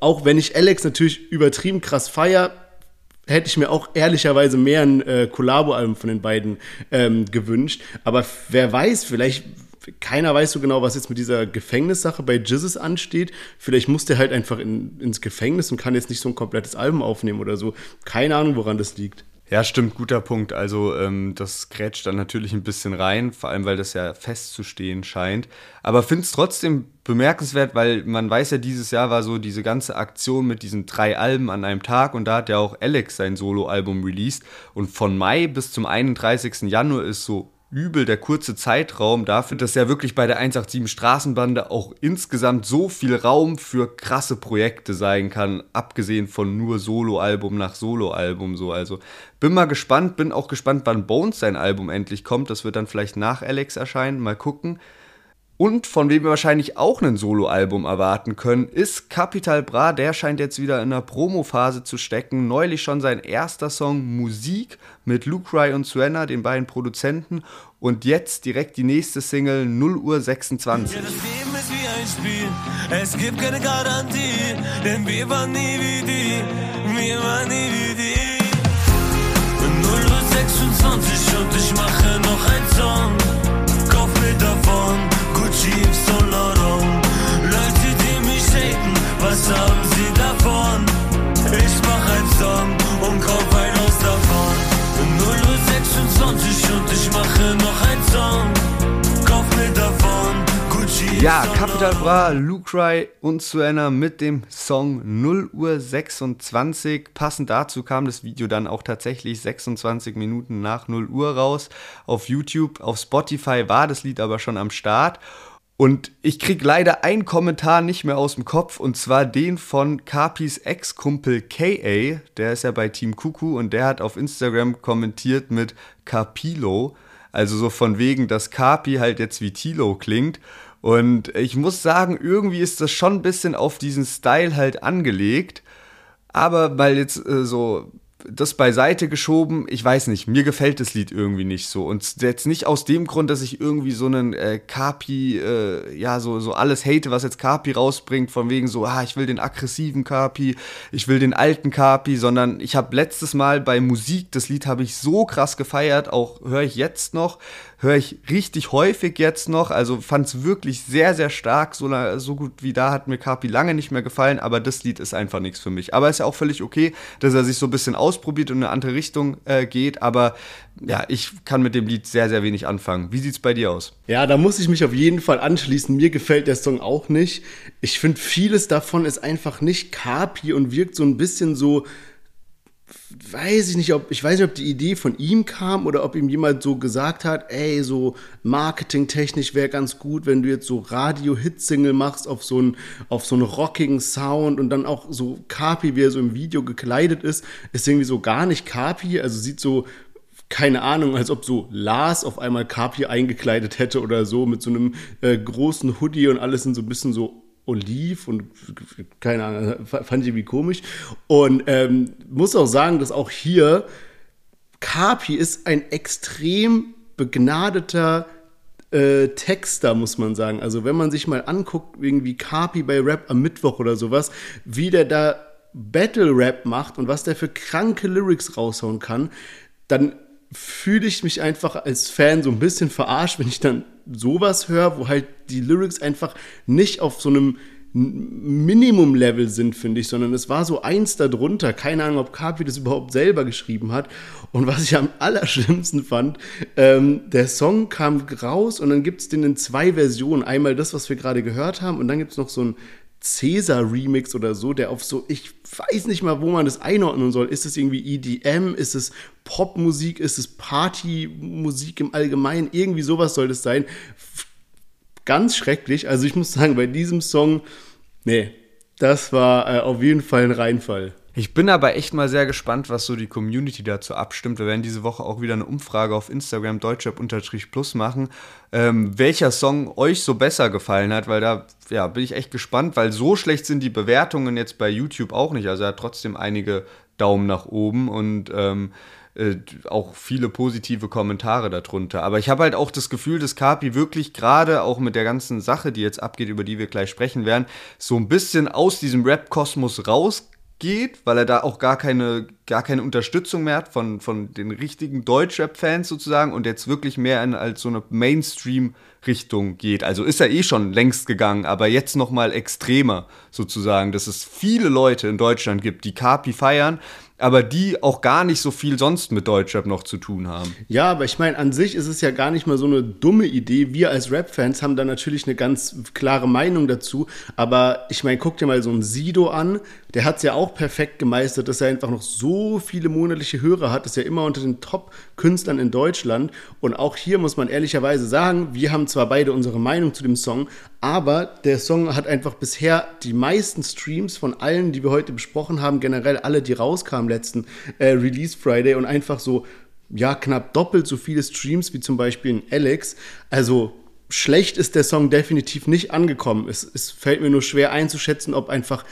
auch wenn ich Alex natürlich übertrieben krass feier, hätte ich mir auch ehrlicherweise mehr ein äh, Collabo-Album von den beiden ähm, gewünscht. Aber wer weiß, vielleicht keiner weiß so genau, was jetzt mit dieser Gefängnissache bei Jizzes ansteht. Vielleicht muss der halt einfach in, ins Gefängnis und kann jetzt nicht so ein komplettes Album aufnehmen oder so. Keine Ahnung, woran das liegt. Ja, stimmt, guter Punkt. Also ähm, das grätscht dann natürlich ein bisschen rein, vor allem weil das ja festzustehen scheint. Aber finde es trotzdem bemerkenswert, weil man weiß ja, dieses Jahr war so diese ganze Aktion mit diesen drei Alben an einem Tag und da hat ja auch Alex sein Soloalbum released. Und von Mai bis zum 31. Januar ist so übel der kurze Zeitraum dafür, dass ja wirklich bei der 187 Straßenbande auch insgesamt so viel Raum für krasse Projekte sein kann, abgesehen von nur Soloalbum nach Soloalbum so. Also bin mal gespannt, bin auch gespannt, wann Bones sein Album endlich kommt. Das wird dann vielleicht nach Alex erscheinen. Mal gucken. Und von wem wir wahrscheinlich auch ein Soloalbum erwarten können, ist Capital Bra. Der scheint jetzt wieder in der Promophase zu stecken. Neulich schon sein erster Song Musik mit Lucry und Suena, den beiden Produzenten. Und jetzt direkt die nächste Single 0 Uhr 26. Ja, das Leben ist wie ein Spiel. Es gibt keine Garantie. Denn wir waren nie wie die. Wir waren nie wie die. 0 Uhr 26 und ich mache noch einen Song. Kauf mir davon. Gucci Saint Laurent. Leute, die mich haten, was haben sie davon? Ich mach einen Song und kauf ein Haus davon. 0 Uhr 26 und ich mache noch einen Song. Kauf mir davon. Gucci Ja, Capital. Bra, Lucry und Suena mit dem Song 0 Uhr 26. Passend dazu kam das Video dann auch tatsächlich 26 Minuten nach 0 Uhr raus auf YouTube. Auf Spotify war das Lied aber schon am Start. Und ich krieg leider einen Kommentar nicht mehr aus dem Kopf und zwar den von Capis Ex-Kumpel KA. Der ist ja bei Team Kuku und der hat auf Instagram kommentiert mit Capilo. Also so von wegen, dass Capi halt jetzt wie Tilo klingt. Und ich muss sagen, irgendwie ist das schon ein bisschen auf diesen Style halt angelegt. Aber weil jetzt äh, so das beiseite geschoben, ich weiß nicht, mir gefällt das Lied irgendwie nicht so. Und jetzt nicht aus dem Grund, dass ich irgendwie so einen äh, Kapi, äh, ja, so, so alles hate, was jetzt Kapi rausbringt, von wegen so, ah, ich will den aggressiven Kapi, ich will den alten Kapi, sondern ich habe letztes Mal bei Musik, das Lied habe ich so krass gefeiert, auch höre ich jetzt noch, höre ich richtig häufig jetzt noch, also fand es wirklich sehr, sehr stark, so, so gut wie da hat mir Kapi lange nicht mehr gefallen, aber das Lied ist einfach nichts für mich. Aber ist ja auch völlig okay, dass er sich so ein bisschen ausprobiert und in eine andere Richtung äh, geht, aber ja, ich kann mit dem Lied sehr, sehr wenig anfangen. Wie sieht's bei dir aus? Ja, da muss ich mich auf jeden Fall anschließen. Mir gefällt der Song auch nicht. Ich finde, vieles davon ist einfach nicht Kapi und wirkt so ein bisschen so, weiß ich nicht, ob, ich weiß nicht, ob die Idee von ihm kam oder ob ihm jemand so gesagt hat, ey, so marketingtechnisch wäre ganz gut, wenn du jetzt so Radio-Hit-Single machst auf so einen, auf so einen rockigen Sound und dann auch so Kapi, wie er so im Video gekleidet ist, ist irgendwie so gar nicht Kapi, also sieht so keine Ahnung, als ob so Lars auf einmal Kapi eingekleidet hätte oder so mit so einem äh, großen Hoodie und alles sind so ein bisschen so oliv und keine Ahnung, fand ich irgendwie komisch. Und ähm, muss auch sagen, dass auch hier Kapi ist ein extrem begnadeter äh, Texter, muss man sagen. Also wenn man sich mal anguckt, irgendwie Kapi bei Rap am Mittwoch oder sowas, wie der da Battle Rap macht und was der für kranke Lyrics raushauen kann, dann fühle ich mich einfach als Fan so ein bisschen verarscht, wenn ich dann sowas höre, wo halt die Lyrics einfach nicht auf so einem Minimum-Level sind, finde ich, sondern es war so eins darunter. Keine Ahnung, ob Carpi das überhaupt selber geschrieben hat. Und was ich am allerschlimmsten fand, ähm, der Song kam raus und dann gibt es den in zwei Versionen. Einmal das, was wir gerade gehört haben, und dann gibt es noch so ein Caesar-Remix oder so, der auf so, ich weiß nicht mal, wo man das einordnen soll. Ist es irgendwie EDM? Ist es Popmusik? Ist es Partymusik im Allgemeinen? Irgendwie sowas soll das sein. Ganz schrecklich. Also ich muss sagen, bei diesem Song, nee, das war äh, auf jeden Fall ein Reinfall. Ich bin aber echt mal sehr gespannt, was so die Community dazu abstimmt. Wir werden diese Woche auch wieder eine Umfrage auf Instagram deutschrap-plus machen, ähm, welcher Song euch so besser gefallen hat, weil da ja, bin ich echt gespannt, weil so schlecht sind die Bewertungen jetzt bei YouTube auch nicht. Also er hat trotzdem einige Daumen nach oben und ähm, äh, auch viele positive Kommentare darunter. Aber ich habe halt auch das Gefühl, dass Kapi wirklich gerade auch mit der ganzen Sache, die jetzt abgeht, über die wir gleich sprechen werden, so ein bisschen aus diesem Rap-Kosmos raus geht, weil er da auch gar keine, gar keine Unterstützung mehr hat von, von den richtigen Deutschrap-Fans sozusagen und jetzt wirklich mehr in als so eine Mainstream-Richtung geht. Also ist er eh schon längst gegangen, aber jetzt nochmal extremer sozusagen, dass es viele Leute in Deutschland gibt, die Kapi feiern, aber die auch gar nicht so viel sonst mit Deutschrap noch zu tun haben. Ja, aber ich meine, an sich ist es ja gar nicht mal so eine dumme Idee. Wir als Rap-Fans haben da natürlich eine ganz klare Meinung dazu. Aber ich meine, guck dir mal so ein Sido an. Der hat es ja auch perfekt gemeistert, dass er einfach noch so viele monatliche Hörer hat. Ist ja immer unter den Top-Künstlern in Deutschland. Und auch hier muss man ehrlicherweise sagen, wir haben zwar beide unsere Meinung zu dem Song, aber der Song hat einfach bisher die meisten Streams von allen, die wir heute besprochen haben, generell alle, die rauskamen letzten äh, Release Friday und einfach so, ja, knapp doppelt so viele Streams wie zum Beispiel in Alex. Also schlecht ist der Song definitiv nicht angekommen. Es, es fällt mir nur schwer einzuschätzen, ob einfach,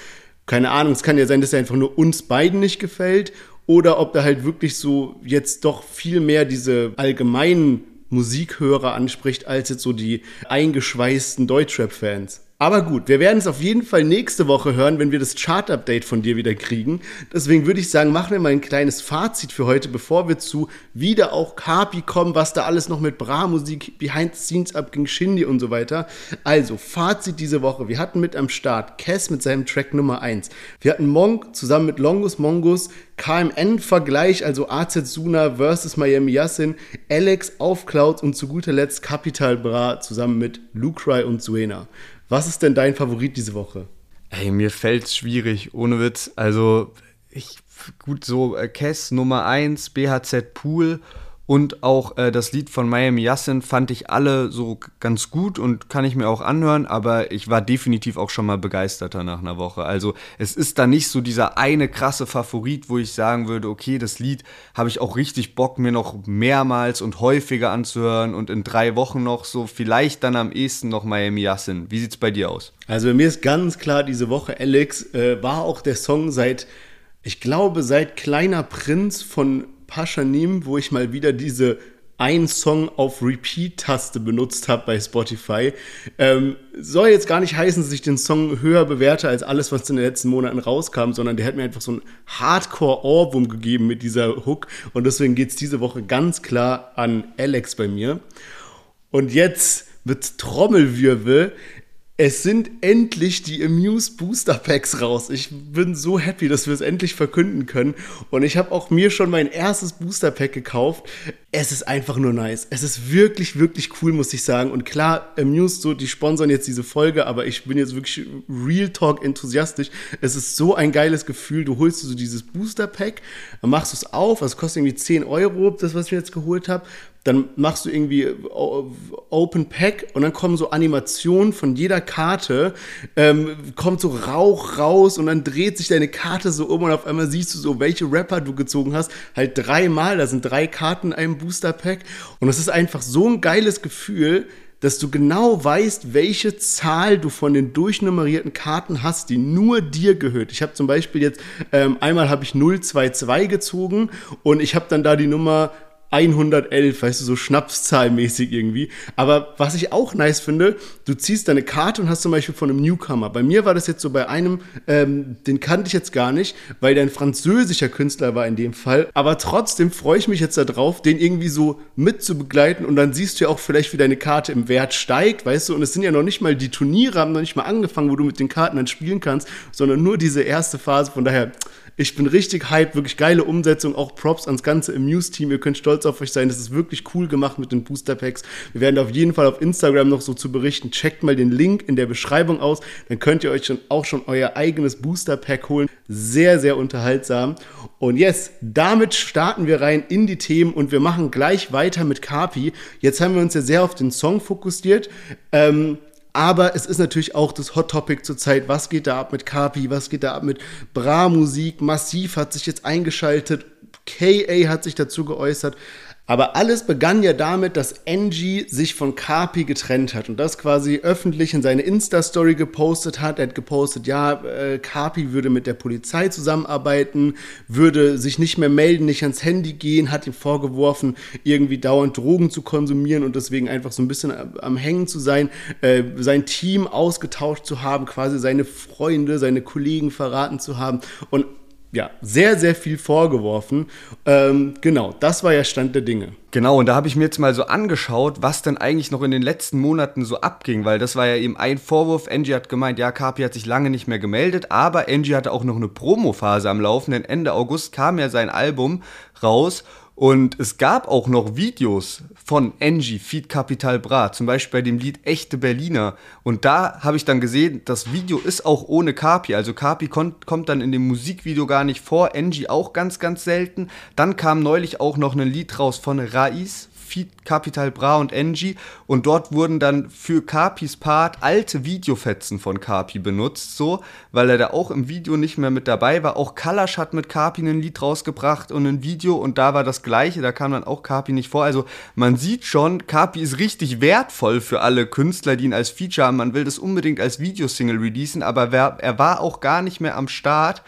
keine Ahnung, es kann ja sein, dass er einfach nur uns beiden nicht gefällt oder ob er halt wirklich so jetzt doch viel mehr diese allgemeinen Musikhörer anspricht, als jetzt so die eingeschweißten Deutschrap-Fans. Aber gut, wir werden es auf jeden Fall nächste Woche hören, wenn wir das Chart-Update von dir wieder kriegen. Deswegen würde ich sagen, machen wir mal ein kleines Fazit für heute, bevor wir zu wieder auch Kapi kommen, was da alles noch mit Bra-Musik, Behind the Scenes abging, Shindy und so weiter. Also, Fazit diese Woche. Wir hatten mit am Start Cass mit seinem Track Nummer 1. Wir hatten Monk zusammen mit Longus Mongus, KMN-Vergleich, also AZ Suna versus Miami Yassin, Alex auf Cloud und zu guter Letzt Capital Bra zusammen mit Lucry und Suena. Was ist denn dein Favorit diese Woche? Ey, mir fällt's schwierig, ohne Witz. Also, ich, gut, so äh, Kess Nummer 1, BHZ Pool und auch äh, das Lied von Miami Yassin fand ich alle so ganz gut und kann ich mir auch anhören, aber ich war definitiv auch schon mal begeisterter nach einer Woche. Also es ist da nicht so dieser eine krasse Favorit, wo ich sagen würde, okay, das Lied habe ich auch richtig Bock, mir noch mehrmals und häufiger anzuhören und in drei Wochen noch so vielleicht dann am ehesten noch Miami Yassin. Wie sieht's bei dir aus? Also mir ist ganz klar, diese Woche Alex äh, war auch der Song seit, ich glaube, seit Kleiner Prinz von Paschanim, wo ich mal wieder diese ein Song auf Repeat-Taste benutzt habe bei Spotify. Ähm, soll jetzt gar nicht heißen, dass ich den Song höher bewerte als alles, was in den letzten Monaten rauskam, sondern der hat mir einfach so einen Hardcore-Ohrwurm gegeben mit dieser Hook. Und deswegen geht es diese Woche ganz klar an Alex bei mir. Und jetzt mit Trommelwirbel es sind endlich die Amuse Booster Packs raus. Ich bin so happy, dass wir es endlich verkünden können. Und ich habe auch mir schon mein erstes Booster Pack gekauft. Es ist einfach nur nice. Es ist wirklich, wirklich cool, muss ich sagen. Und klar, Amuse, so, die sponsern jetzt diese Folge, aber ich bin jetzt wirklich Real Talk enthusiastisch. Es ist so ein geiles Gefühl. Du holst so dieses Booster Pack, dann machst du es auf, das kostet irgendwie 10 Euro, das, was ich jetzt geholt habe dann machst du irgendwie äh, Open Pack und dann kommen so Animationen von jeder Karte, ähm, kommt so Rauch raus und dann dreht sich deine Karte so um und auf einmal siehst du so, welche Rapper du gezogen hast. Halt dreimal, da sind drei Karten in einem Booster Pack und es ist einfach so ein geiles Gefühl, dass du genau weißt, welche Zahl du von den durchnummerierten Karten hast, die nur dir gehört. Ich habe zum Beispiel jetzt, ähm, einmal habe ich 022 gezogen und ich habe dann da die Nummer 111, weißt du, so Schnapszahlmäßig irgendwie. Aber was ich auch nice finde, du ziehst deine Karte und hast zum Beispiel von einem Newcomer. Bei mir war das jetzt so bei einem, ähm, den kannte ich jetzt gar nicht, weil der ein französischer Künstler war in dem Fall. Aber trotzdem freue ich mich jetzt darauf, den irgendwie so mit zu begleiten und dann siehst du ja auch vielleicht, wie deine Karte im Wert steigt, weißt du, und es sind ja noch nicht mal die Turniere, haben noch nicht mal angefangen, wo du mit den Karten dann spielen kannst, sondern nur diese erste Phase. Von daher, ich bin richtig hyped, wirklich geile Umsetzung, auch Props ans ganze Amuse-Team. Ihr könnt stolz auf euch sein, das ist wirklich cool gemacht mit den Booster Packs. Wir werden auf jeden Fall auf Instagram noch so zu berichten. Checkt mal den Link in der Beschreibung aus, dann könnt ihr euch schon, auch schon euer eigenes Booster Pack holen. Sehr, sehr unterhaltsam. Und yes, damit starten wir rein in die Themen und wir machen gleich weiter mit Kapi. Jetzt haben wir uns ja sehr auf den Song fokussiert. Ähm, aber es ist natürlich auch das Hot Topic zurzeit. Was geht da ab mit Kapi? Was geht da ab mit Bra-Musik? Massiv hat sich jetzt eingeschaltet. KA hat sich dazu geäußert. Aber alles begann ja damit, dass Angie sich von Carpi getrennt hat und das quasi öffentlich in seine Insta-Story gepostet hat. Er hat gepostet, ja, äh, Carpi würde mit der Polizei zusammenarbeiten, würde sich nicht mehr melden, nicht ans Handy gehen, hat ihm vorgeworfen, irgendwie dauernd Drogen zu konsumieren und deswegen einfach so ein bisschen am Hängen zu sein, äh, sein Team ausgetauscht zu haben, quasi seine Freunde, seine Kollegen verraten zu haben und ja, sehr, sehr viel vorgeworfen. Ähm, genau, das war ja Stand der Dinge. Genau, und da habe ich mir jetzt mal so angeschaut, was denn eigentlich noch in den letzten Monaten so abging, weil das war ja eben ein Vorwurf. Angie hat gemeint, ja, Carpi hat sich lange nicht mehr gemeldet, aber Angie hatte auch noch eine Promophase am Laufen, denn Ende August kam ja sein Album raus und es gab auch noch Videos von Angie, Feed Capital Bra, zum Beispiel bei dem Lied Echte Berliner. Und da habe ich dann gesehen, das Video ist auch ohne Kapi. Also Kapi kommt dann in dem Musikvideo gar nicht vor, Angie auch ganz, ganz selten. Dann kam neulich auch noch ein Lied raus von Raiz, Capital Bra und Angie und dort wurden dann für Capis Part alte Videofetzen von Capi benutzt, so, weil er da auch im Video nicht mehr mit dabei war. Auch Kalash hat mit Capi ein Lied rausgebracht und ein Video und da war das gleiche, da kam dann auch Capi nicht vor. Also man sieht schon, Capi ist richtig wertvoll für alle Künstler, die ihn als Feature haben. Man will das unbedingt als Videosingle releasen, aber er war auch gar nicht mehr am Start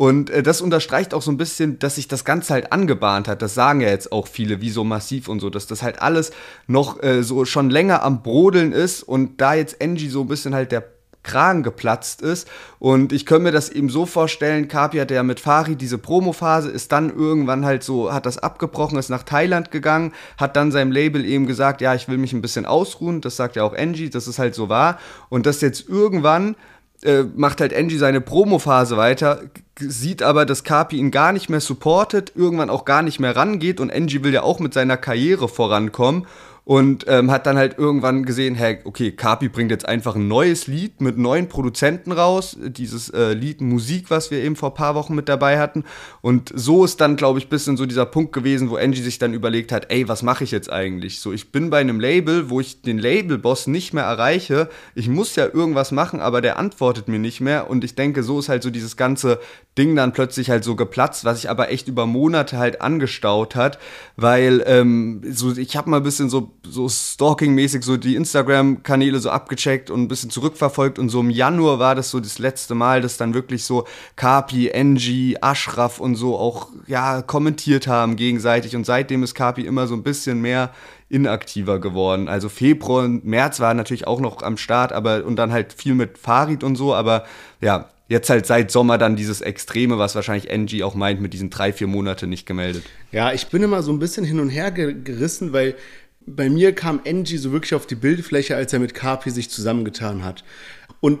und äh, das unterstreicht auch so ein bisschen, dass sich das Ganze halt angebahnt hat. Das sagen ja jetzt auch viele, wie so massiv und so, dass das halt alles noch äh, so schon länger am Brodeln ist und da jetzt Angie so ein bisschen halt der Kragen geplatzt ist. Und ich könnte mir das eben so vorstellen, Kapi hatte ja mit Fari diese Promophase, ist dann irgendwann halt so, hat das abgebrochen, ist nach Thailand gegangen, hat dann seinem Label eben gesagt, ja, ich will mich ein bisschen ausruhen, das sagt ja auch Angie, dass es halt so war. Und dass jetzt irgendwann äh, macht halt Angie seine Promophase weiter, sieht aber, dass Kapi ihn gar nicht mehr supportet, irgendwann auch gar nicht mehr rangeht und Angie will ja auch mit seiner Karriere vorankommen und ähm, hat dann halt irgendwann gesehen, hey, okay, Kapi bringt jetzt einfach ein neues Lied mit neuen Produzenten raus, dieses äh, Lied Musik, was wir eben vor ein paar Wochen mit dabei hatten. Und so ist dann, glaube ich, ein bisschen so dieser Punkt gewesen, wo Angie sich dann überlegt hat, ey, was mache ich jetzt eigentlich? So, ich bin bei einem Label, wo ich den Labelboss nicht mehr erreiche. Ich muss ja irgendwas machen, aber der antwortet mir nicht mehr. Und ich denke, so ist halt so dieses ganze Ding dann plötzlich halt so geplatzt, was sich aber echt über Monate halt angestaut hat, weil ähm, so ich habe mal ein bisschen so so stalking-mäßig so die Instagram-Kanäle so abgecheckt und ein bisschen zurückverfolgt und so im Januar war das so das letzte Mal, dass dann wirklich so Kapi, Angie, Ashraf und so auch ja kommentiert haben gegenseitig und seitdem ist Kapi immer so ein bisschen mehr inaktiver geworden. Also Februar und März war natürlich auch noch am Start, aber und dann halt viel mit Farid und so, aber ja, jetzt halt seit Sommer dann dieses Extreme, was wahrscheinlich Angie auch meint, mit diesen drei, vier Monate nicht gemeldet. Ja, ich bin immer so ein bisschen hin und her gerissen, weil bei mir kam Angie so wirklich auf die Bildfläche, als er mit Carpi sich zusammengetan hat. Und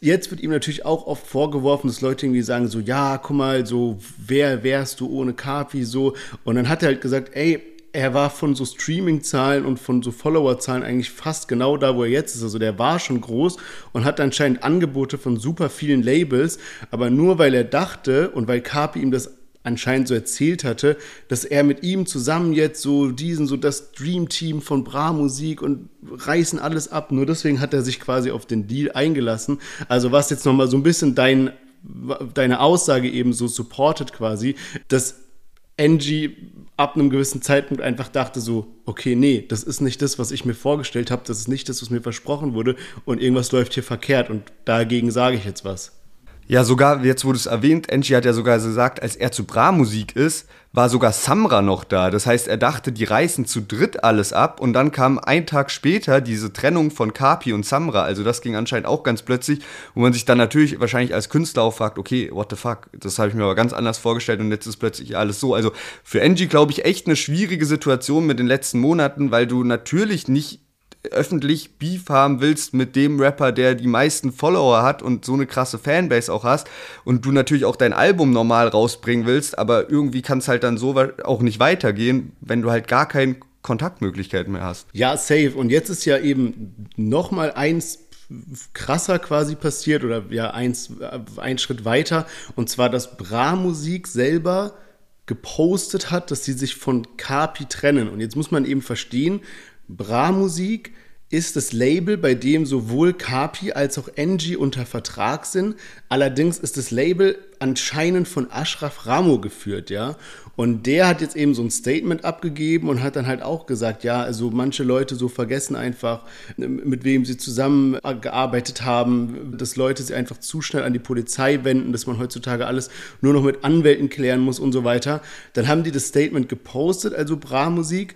jetzt wird ihm natürlich auch oft vorgeworfen, dass Leute irgendwie sagen so, ja, guck mal, so, wer wärst du ohne Carpi, so. Und dann hat er halt gesagt, ey, er war von so Streaming-Zahlen und von so Follower-Zahlen eigentlich fast genau da, wo er jetzt ist. Also der war schon groß und hat anscheinend Angebote von super vielen Labels, aber nur weil er dachte und weil Carpi ihm das anscheinend so erzählt hatte, dass er mit ihm zusammen jetzt so diesen, so das Dream-Team von Bra Musik und reißen alles ab. Nur deswegen hat er sich quasi auf den Deal eingelassen. Also was jetzt nochmal so ein bisschen dein, deine Aussage eben so supportet quasi, dass Angie ab einem gewissen Zeitpunkt einfach dachte so, okay, nee, das ist nicht das, was ich mir vorgestellt habe, das ist nicht das, was mir versprochen wurde und irgendwas läuft hier verkehrt und dagegen sage ich jetzt was. Ja, sogar, jetzt du es erwähnt, Enchi hat ja sogar gesagt, als er zu Bra-Musik ist, war sogar Samra noch da. Das heißt, er dachte, die reißen zu dritt alles ab und dann kam ein Tag später diese Trennung von Kapi und Samra. Also das ging anscheinend auch ganz plötzlich, wo man sich dann natürlich wahrscheinlich als Künstler auch fragt, okay, what the fuck, das habe ich mir aber ganz anders vorgestellt und jetzt ist plötzlich alles so. Also für Engie glaube ich echt eine schwierige Situation mit den letzten Monaten, weil du natürlich nicht öffentlich Beef haben willst mit dem Rapper, der die meisten Follower hat und so eine krasse Fanbase auch hast und du natürlich auch dein Album normal rausbringen willst, aber irgendwie kann es halt dann so auch nicht weitergehen, wenn du halt gar keine Kontaktmöglichkeiten mehr hast. Ja, safe. Und jetzt ist ja eben noch mal eins krasser quasi passiert oder ja eins, ein Schritt weiter und zwar, dass Bra Musik selber gepostet hat, dass sie sich von Kapi trennen. Und jetzt muss man eben verstehen, Bra Musik ist das Label, bei dem sowohl Kapi als auch Angie unter Vertrag sind. Allerdings ist das Label anscheinend von Ashraf Ramo geführt, ja. Und der hat jetzt eben so ein Statement abgegeben und hat dann halt auch gesagt, ja, also manche Leute so vergessen einfach, mit wem sie zusammengearbeitet haben, dass Leute sich einfach zu schnell an die Polizei wenden, dass man heutzutage alles nur noch mit Anwälten klären muss und so weiter. Dann haben die das Statement gepostet, also Bra Musik.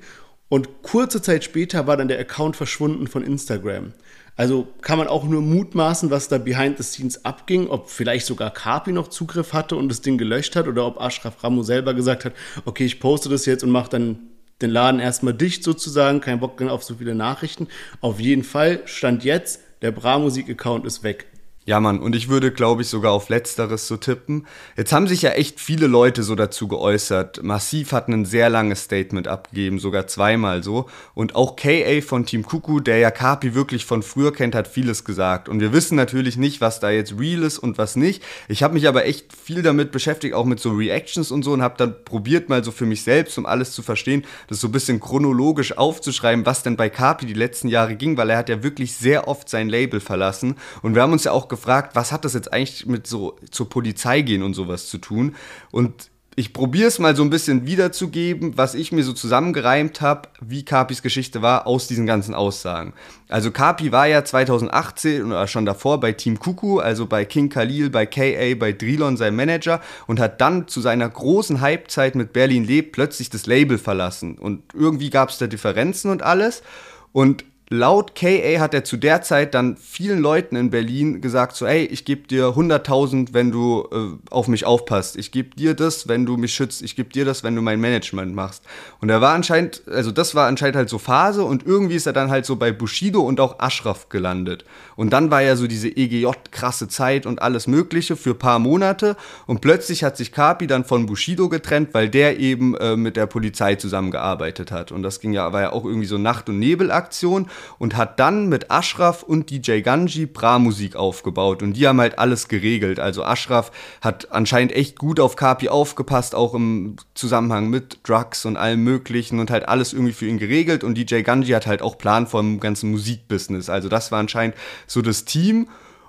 Und kurze Zeit später war dann der Account verschwunden von Instagram. Also kann man auch nur mutmaßen, was da behind the scenes abging, ob vielleicht sogar Kapi noch Zugriff hatte und das Ding gelöscht hat oder ob Ashraf Ramo selber gesagt hat, okay, ich poste das jetzt und mache dann den Laden erstmal dicht sozusagen, kein Bock auf so viele Nachrichten. Auf jeden Fall stand jetzt, der Bra-Musik-Account ist weg. Ja, Mann, und ich würde, glaube ich, sogar auf Letzteres so tippen. Jetzt haben sich ja echt viele Leute so dazu geäußert. Massiv hat ein sehr langes Statement abgegeben, sogar zweimal so. Und auch KA von Team Kuku, der ja Kapi wirklich von früher kennt, hat vieles gesagt. Und wir wissen natürlich nicht, was da jetzt real ist und was nicht. Ich habe mich aber echt viel damit beschäftigt, auch mit so Reactions und so, und habe dann probiert, mal so für mich selbst, um alles zu verstehen, das so ein bisschen chronologisch aufzuschreiben, was denn bei Kapi die letzten Jahre ging, weil er hat ja wirklich sehr oft sein Label verlassen. Und wir haben uns ja auch gefragt, was hat das jetzt eigentlich mit so zur Polizei gehen und sowas zu tun? Und ich probiere es mal so ein bisschen wiederzugeben, was ich mir so zusammengereimt habe, wie Capis Geschichte war aus diesen ganzen Aussagen. Also Capi war ja 2018 oder schon davor bei Team Kuku, also bei King Khalil, bei KA, bei Drilon sein Manager und hat dann zu seiner großen Hypezeit mit Berlin lebt plötzlich das Label verlassen und irgendwie gab es da Differenzen und alles und laut KA hat er zu der Zeit dann vielen Leuten in Berlin gesagt, so, ey, ich gebe dir 100.000, wenn du äh, auf mich aufpasst. Ich gebe dir das, wenn du mich schützt. Ich gebe dir das, wenn du mein Management machst. Und er war anscheinend, also das war anscheinend halt so Phase und irgendwie ist er dann halt so bei Bushido und auch Ashraf gelandet. Und dann war ja so diese EGJ-krasse Zeit und alles Mögliche für paar Monate. Und plötzlich hat sich Kapi dann von Bushido getrennt, weil der eben äh, mit der Polizei zusammengearbeitet hat. Und das ging ja, war ja auch irgendwie so Nacht- und Nebelaktion und hat dann mit Ashraf und DJ Ganji Bra-Musik aufgebaut und die haben halt alles geregelt. Also Ashraf hat anscheinend echt gut auf Kapi aufgepasst, auch im Zusammenhang mit Drugs und allem möglichen und halt alles irgendwie für ihn geregelt und DJ Ganji hat halt auch Plan vom ganzen Musikbusiness. Also das war anscheinend so das Team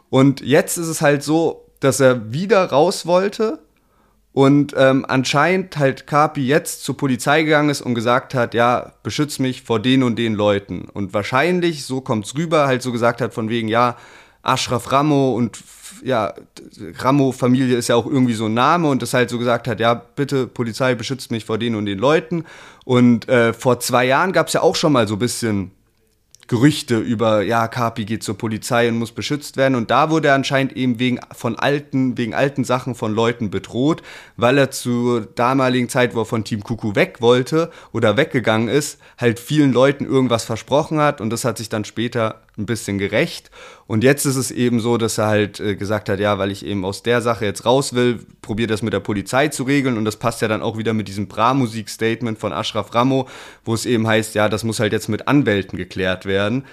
und jetzt ist es halt so, dass er wieder raus wollte und ähm, anscheinend halt Kapi jetzt zur Polizei gegangen ist und gesagt hat, ja, beschütz mich vor den und den Leuten. Und wahrscheinlich, so kommt's rüber, halt so gesagt hat von wegen, ja, Ashraf Ramo und ja, Ramo-Familie ist ja auch irgendwie so ein Name und das halt so gesagt hat, ja, bitte Polizei beschützt mich vor den und den Leuten. Und äh, vor zwei Jahren gab's ja auch schon mal so ein bisschen Gerüchte über, ja, Kapi geht zur Polizei und muss beschützt werden. Und da wurde er anscheinend eben wegen von alten, wegen alten Sachen von Leuten bedroht, weil er zur damaligen Zeit, wo er von Team Kuku weg wollte oder weggegangen ist, halt vielen Leuten irgendwas versprochen hat und das hat sich dann später ein bisschen gerecht. Und jetzt ist es eben so, dass er halt äh, gesagt hat, ja, weil ich eben aus der Sache jetzt raus will, probiere das mit der Polizei zu regeln. Und das passt ja dann auch wieder mit diesem Bra-Musik-Statement von Ashraf Ramo, wo es eben heißt, ja, das muss halt jetzt mit Anwälten geklärt werden.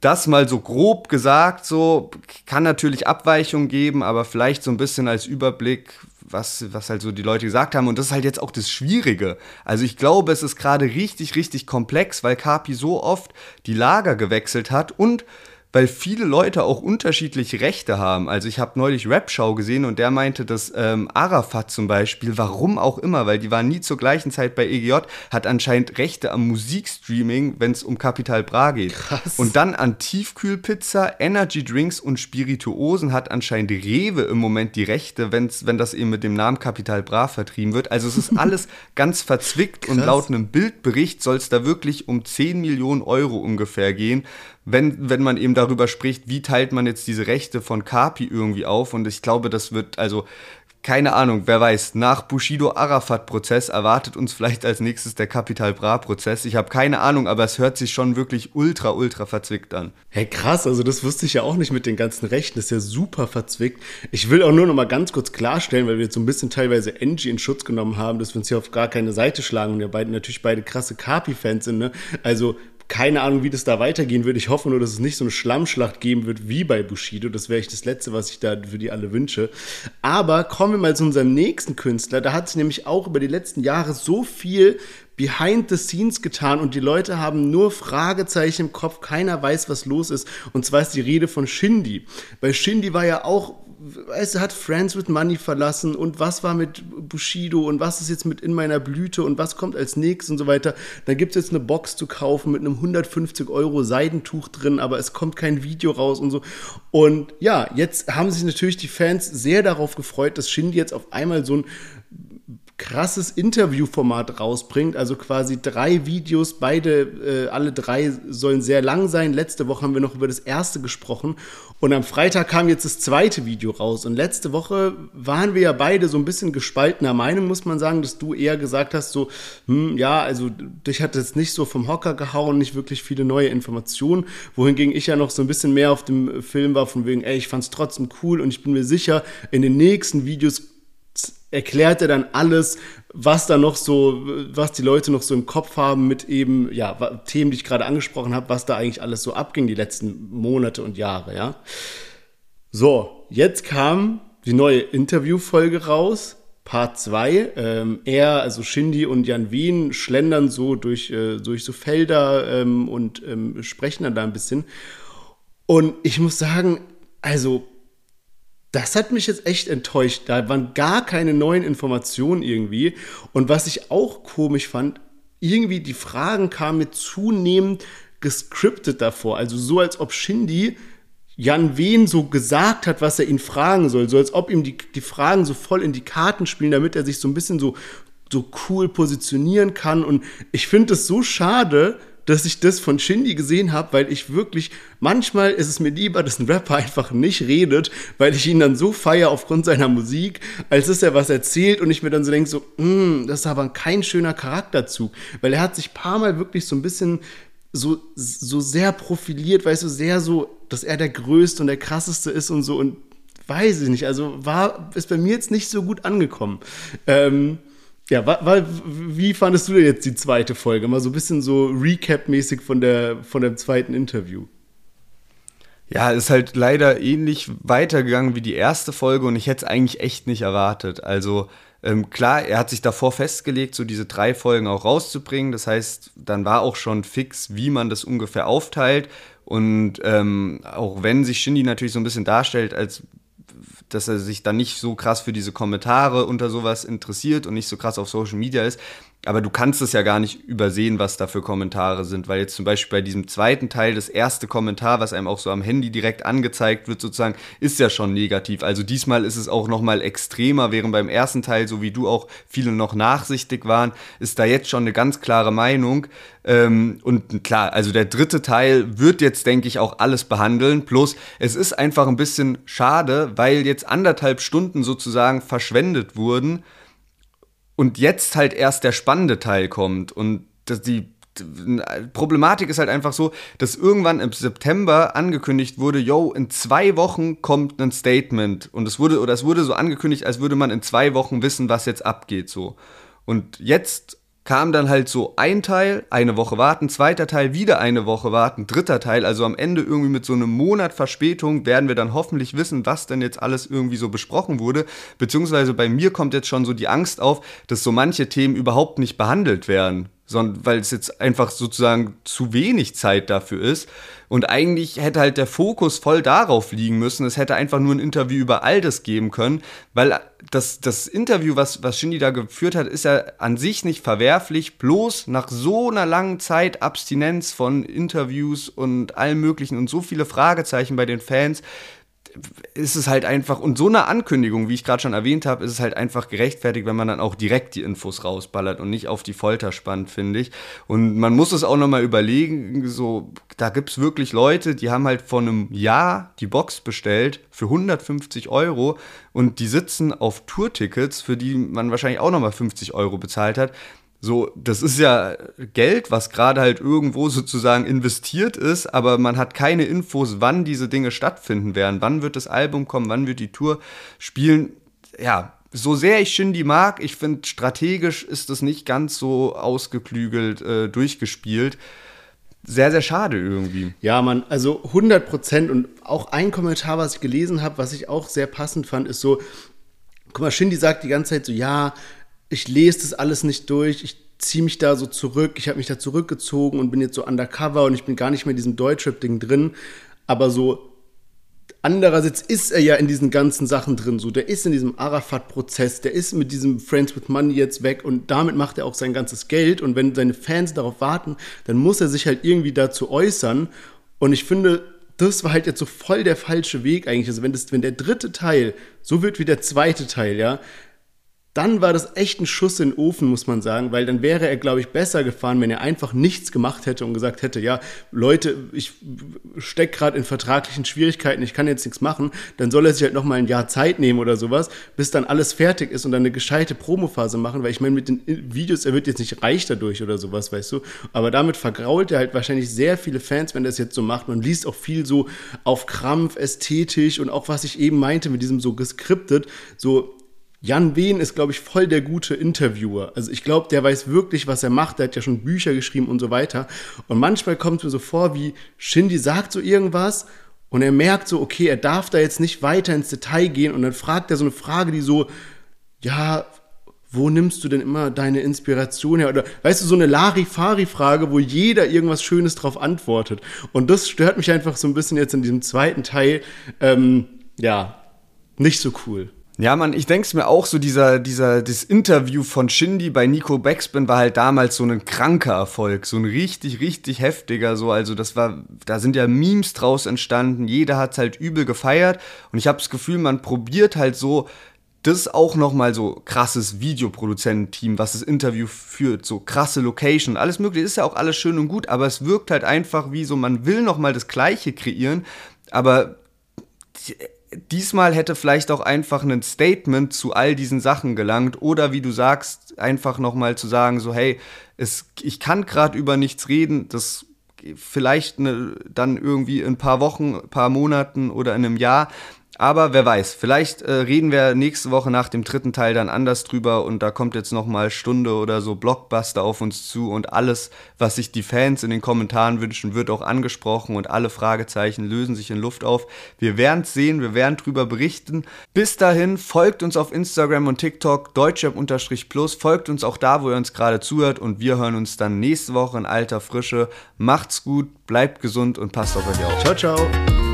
Das mal so grob gesagt, so kann natürlich Abweichungen geben, aber vielleicht so ein bisschen als Überblick, was, was halt so die Leute gesagt haben. Und das ist halt jetzt auch das Schwierige. Also ich glaube, es ist gerade richtig, richtig komplex, weil Kapi so oft die Lager gewechselt hat und weil viele Leute auch unterschiedliche Rechte haben. Also ich habe neulich Rap-Show gesehen und der meinte, dass ähm, Arafat zum Beispiel, warum auch immer, weil die waren nie zur gleichen Zeit bei EGJ, hat anscheinend Rechte am Musikstreaming, wenn es um Capital Bra geht. Krass. Und dann an Tiefkühlpizza, Energy Drinks und Spirituosen hat anscheinend Rewe im Moment die Rechte, wenn's, wenn das eben mit dem Namen Capital Bra vertrieben wird. Also es ist (laughs) alles ganz verzwickt Krass. und laut einem Bildbericht soll es da wirklich um 10 Millionen Euro ungefähr gehen wenn, wenn man eben darüber spricht, wie teilt man jetzt diese Rechte von Kapi irgendwie auf. Und ich glaube, das wird, also, keine Ahnung, wer weiß, nach Bushido-Arafat-Prozess erwartet uns vielleicht als nächstes der Capital Bra-Prozess. Ich habe keine Ahnung, aber es hört sich schon wirklich ultra, ultra verzwickt an. Hey, krass, also das wusste ich ja auch nicht mit den ganzen Rechten. Das ist ja super verzwickt. Ich will auch nur noch mal ganz kurz klarstellen, weil wir jetzt so ein bisschen teilweise Angie in Schutz genommen haben, dass wir uns hier auf gar keine Seite schlagen und wir beide natürlich beide krasse Kapi-Fans sind. Ne? Also keine Ahnung, wie das da weitergehen wird. Ich hoffe nur, dass es nicht so eine Schlammschlacht geben wird wie bei Bushido. Das wäre echt das Letzte, was ich da für die alle wünsche. Aber kommen wir mal zu unserem nächsten Künstler. Da hat sich nämlich auch über die letzten Jahre so viel behind the scenes getan und die Leute haben nur Fragezeichen im Kopf. Keiner weiß, was los ist. Und zwar ist die Rede von Shindy. Bei Shindy war ja auch du, hat Friends with Money verlassen und was war mit Bushido und was ist jetzt mit In meiner Blüte und was kommt als nächstes und so weiter. Dann gibt es jetzt eine Box zu kaufen mit einem 150 Euro Seidentuch drin, aber es kommt kein Video raus und so. Und ja, jetzt haben sich natürlich die Fans sehr darauf gefreut, dass Shindy jetzt auf einmal so ein krasses Interviewformat rausbringt, also quasi drei Videos, beide, äh, alle drei sollen sehr lang sein. Letzte Woche haben wir noch über das erste gesprochen. Und am Freitag kam jetzt das zweite Video raus. Und letzte Woche waren wir ja beide so ein bisschen gespaltener Meinung, muss man sagen, dass du eher gesagt hast, so, hm, ja, also dich hat jetzt nicht so vom Hocker gehauen, nicht wirklich viele neue Informationen, wohingegen ich ja noch so ein bisschen mehr auf dem Film war, von wegen, ey, ich fand's trotzdem cool und ich bin mir sicher, in den nächsten Videos erklärt er dann alles, was da noch so, was die Leute noch so im Kopf haben mit eben, ja, Themen, die ich gerade angesprochen habe, was da eigentlich alles so abging die letzten Monate und Jahre, ja. So, jetzt kam die neue Interviewfolge raus, Part 2. Ähm, er, also Shindy und Jan Wien, schlendern so durch, äh, durch so Felder ähm, und ähm, sprechen dann da ein bisschen. Und ich muss sagen, also das hat mich jetzt echt enttäuscht. Da waren gar keine neuen Informationen irgendwie. Und was ich auch komisch fand, irgendwie die Fragen kamen mir zunehmend gescriptet davor. Also so, als ob Shindy Jan Wehn so gesagt hat, was er ihn fragen soll. So als ob ihm die, die Fragen so voll in die Karten spielen, damit er sich so ein bisschen so, so cool positionieren kann. Und ich finde es so schade, dass ich das von Shindy gesehen habe, weil ich wirklich, manchmal ist es mir lieber, dass ein Rapper einfach nicht redet, weil ich ihn dann so feiere aufgrund seiner Musik, als dass er was erzählt und ich mir dann so denke, so, mm, das ist aber kein schöner Charakterzug, weil er hat sich paar Mal wirklich so ein bisschen so, so sehr profiliert, weißt du, sehr so, dass er der Größte und der Krasseste ist und so und weiß ich nicht, also war, ist bei mir jetzt nicht so gut angekommen. Ähm, ja, wa, wie fandest du denn jetzt die zweite Folge? Mal so ein bisschen so Recap-mäßig von, von dem zweiten Interview. Ja, ist halt leider ähnlich weitergegangen wie die erste Folge und ich hätte es eigentlich echt nicht erwartet. Also ähm, klar, er hat sich davor festgelegt, so diese drei Folgen auch rauszubringen. Das heißt, dann war auch schon fix, wie man das ungefähr aufteilt. Und ähm, auch wenn sich Shindy natürlich so ein bisschen darstellt, als dass er sich dann nicht so krass für diese Kommentare unter sowas interessiert und nicht so krass auf Social Media ist, aber du kannst es ja gar nicht übersehen, was da für Kommentare sind, weil jetzt zum Beispiel bei diesem zweiten Teil das erste Kommentar, was einem auch so am Handy direkt angezeigt wird, sozusagen, ist ja schon negativ. Also diesmal ist es auch nochmal extremer, während beim ersten Teil, so wie du auch viele noch nachsichtig waren, ist da jetzt schon eine ganz klare Meinung. Ähm, und klar, also der dritte Teil wird jetzt, denke ich, auch alles behandeln. Plus, es ist einfach ein bisschen schade, weil jetzt anderthalb Stunden sozusagen verschwendet wurden und jetzt halt erst der spannende Teil kommt und dass die Problematik ist halt einfach so, dass irgendwann im September angekündigt wurde, yo, in zwei Wochen kommt ein Statement und es wurde oder es wurde so angekündigt, als würde man in zwei Wochen wissen, was jetzt abgeht so. Und jetzt kam dann halt so ein Teil, eine Woche warten, zweiter Teil, wieder eine Woche warten, dritter Teil, also am Ende irgendwie mit so einem Monat Verspätung werden wir dann hoffentlich wissen, was denn jetzt alles irgendwie so besprochen wurde, beziehungsweise bei mir kommt jetzt schon so die Angst auf, dass so manche Themen überhaupt nicht behandelt werden. Sondern weil es jetzt einfach sozusagen zu wenig Zeit dafür ist. Und eigentlich hätte halt der Fokus voll darauf liegen müssen. Es hätte einfach nur ein Interview über all das geben können, weil das, das Interview, was, was Shindy da geführt hat, ist ja an sich nicht verwerflich. Bloß nach so einer langen Zeit Abstinenz von Interviews und allem Möglichen und so viele Fragezeichen bei den Fans ist es halt einfach, und so eine Ankündigung, wie ich gerade schon erwähnt habe, ist es halt einfach gerechtfertigt, wenn man dann auch direkt die Infos rausballert und nicht auf die Folter spannt, finde ich. Und man muss es auch nochmal überlegen, so, da gibt es wirklich Leute, die haben halt vor einem Jahr die Box bestellt für 150 Euro und die sitzen auf Tourtickets, für die man wahrscheinlich auch nochmal 50 Euro bezahlt hat. So, das ist ja Geld, was gerade halt irgendwo sozusagen investiert ist, aber man hat keine Infos, wann diese Dinge stattfinden werden. Wann wird das Album kommen, wann wird die Tour spielen. Ja, so sehr ich Shindy mag, ich finde, strategisch ist das nicht ganz so ausgeklügelt äh, durchgespielt. Sehr, sehr schade irgendwie. Ja, man, also 100 Prozent und auch ein Kommentar, was ich gelesen habe, was ich auch sehr passend fand, ist so, guck mal, Shindy sagt die ganze Zeit so, ja, ich lese das alles nicht durch, ich ziehe mich da so zurück, ich habe mich da zurückgezogen und bin jetzt so undercover und ich bin gar nicht mehr in diesem Deutschrap-Ding drin. Aber so andererseits ist er ja in diesen ganzen Sachen drin. So, der ist in diesem Arafat-Prozess, der ist mit diesem Friends with Money jetzt weg und damit macht er auch sein ganzes Geld. Und wenn seine Fans darauf warten, dann muss er sich halt irgendwie dazu äußern. Und ich finde, das war halt jetzt so voll der falsche Weg eigentlich. Also wenn, das, wenn der dritte Teil so wird wie der zweite Teil, ja, dann war das echt ein Schuss in den Ofen, muss man sagen, weil dann wäre er, glaube ich, besser gefahren, wenn er einfach nichts gemacht hätte und gesagt hätte, ja, Leute, ich stecke gerade in vertraglichen Schwierigkeiten, ich kann jetzt nichts machen, dann soll er sich halt noch mal ein Jahr Zeit nehmen oder sowas, bis dann alles fertig ist und dann eine gescheite Promophase machen, weil ich meine, mit den Videos, er wird jetzt nicht reich dadurch oder sowas, weißt du, aber damit vergrault er halt wahrscheinlich sehr viele Fans, wenn er das jetzt so macht. Man liest auch viel so auf Krampf, ästhetisch und auch was ich eben meinte mit diesem so geskriptet, so Jan Wehn ist, glaube ich, voll der gute Interviewer. Also ich glaube, der weiß wirklich, was er macht. Der hat ja schon Bücher geschrieben und so weiter. Und manchmal kommt es mir so vor, wie Shindy sagt so irgendwas und er merkt so, okay, er darf da jetzt nicht weiter ins Detail gehen und dann fragt er so eine Frage, die so, ja, wo nimmst du denn immer deine Inspiration her? Oder weißt du, so eine Larifari-Frage, wo jeder irgendwas Schönes drauf antwortet. Und das stört mich einfach so ein bisschen jetzt in diesem zweiten Teil. Ähm, ja, nicht so cool. Ja, man, ich denke es mir auch so, dieser, dieser, das Interview von Shindy bei Nico Backspin war halt damals so ein kranker Erfolg, so ein richtig, richtig heftiger, so, also das war, da sind ja Memes draus entstanden, jeder hat's halt übel gefeiert und ich habe das Gefühl, man probiert halt so, das auch nochmal so krasses Videoproduzententeam, was das Interview führt, so krasse Location, alles mögliche, ist ja auch alles schön und gut, aber es wirkt halt einfach wie so, man will nochmal das Gleiche kreieren, aber diesmal hätte vielleicht auch einfach ein Statement zu all diesen Sachen gelangt oder wie du sagst, einfach nochmal zu sagen, so hey, es, ich kann gerade über nichts reden, das vielleicht ne, dann irgendwie in ein paar Wochen, ein paar Monaten oder in einem Jahr, aber wer weiß, vielleicht äh, reden wir nächste Woche nach dem dritten Teil dann anders drüber und da kommt jetzt nochmal Stunde oder so Blockbuster auf uns zu und alles, was sich die Fans in den Kommentaren wünschen, wird auch angesprochen und alle Fragezeichen lösen sich in Luft auf. Wir werden sehen, wir werden drüber berichten. Bis dahin, folgt uns auf Instagram und TikTok, deutschrap-plus, folgt uns auch da, wo ihr uns gerade zuhört und wir hören uns dann nächste Woche in alter Frische. Macht's gut, bleibt gesund und passt auf euch auf. Ciao, ciao.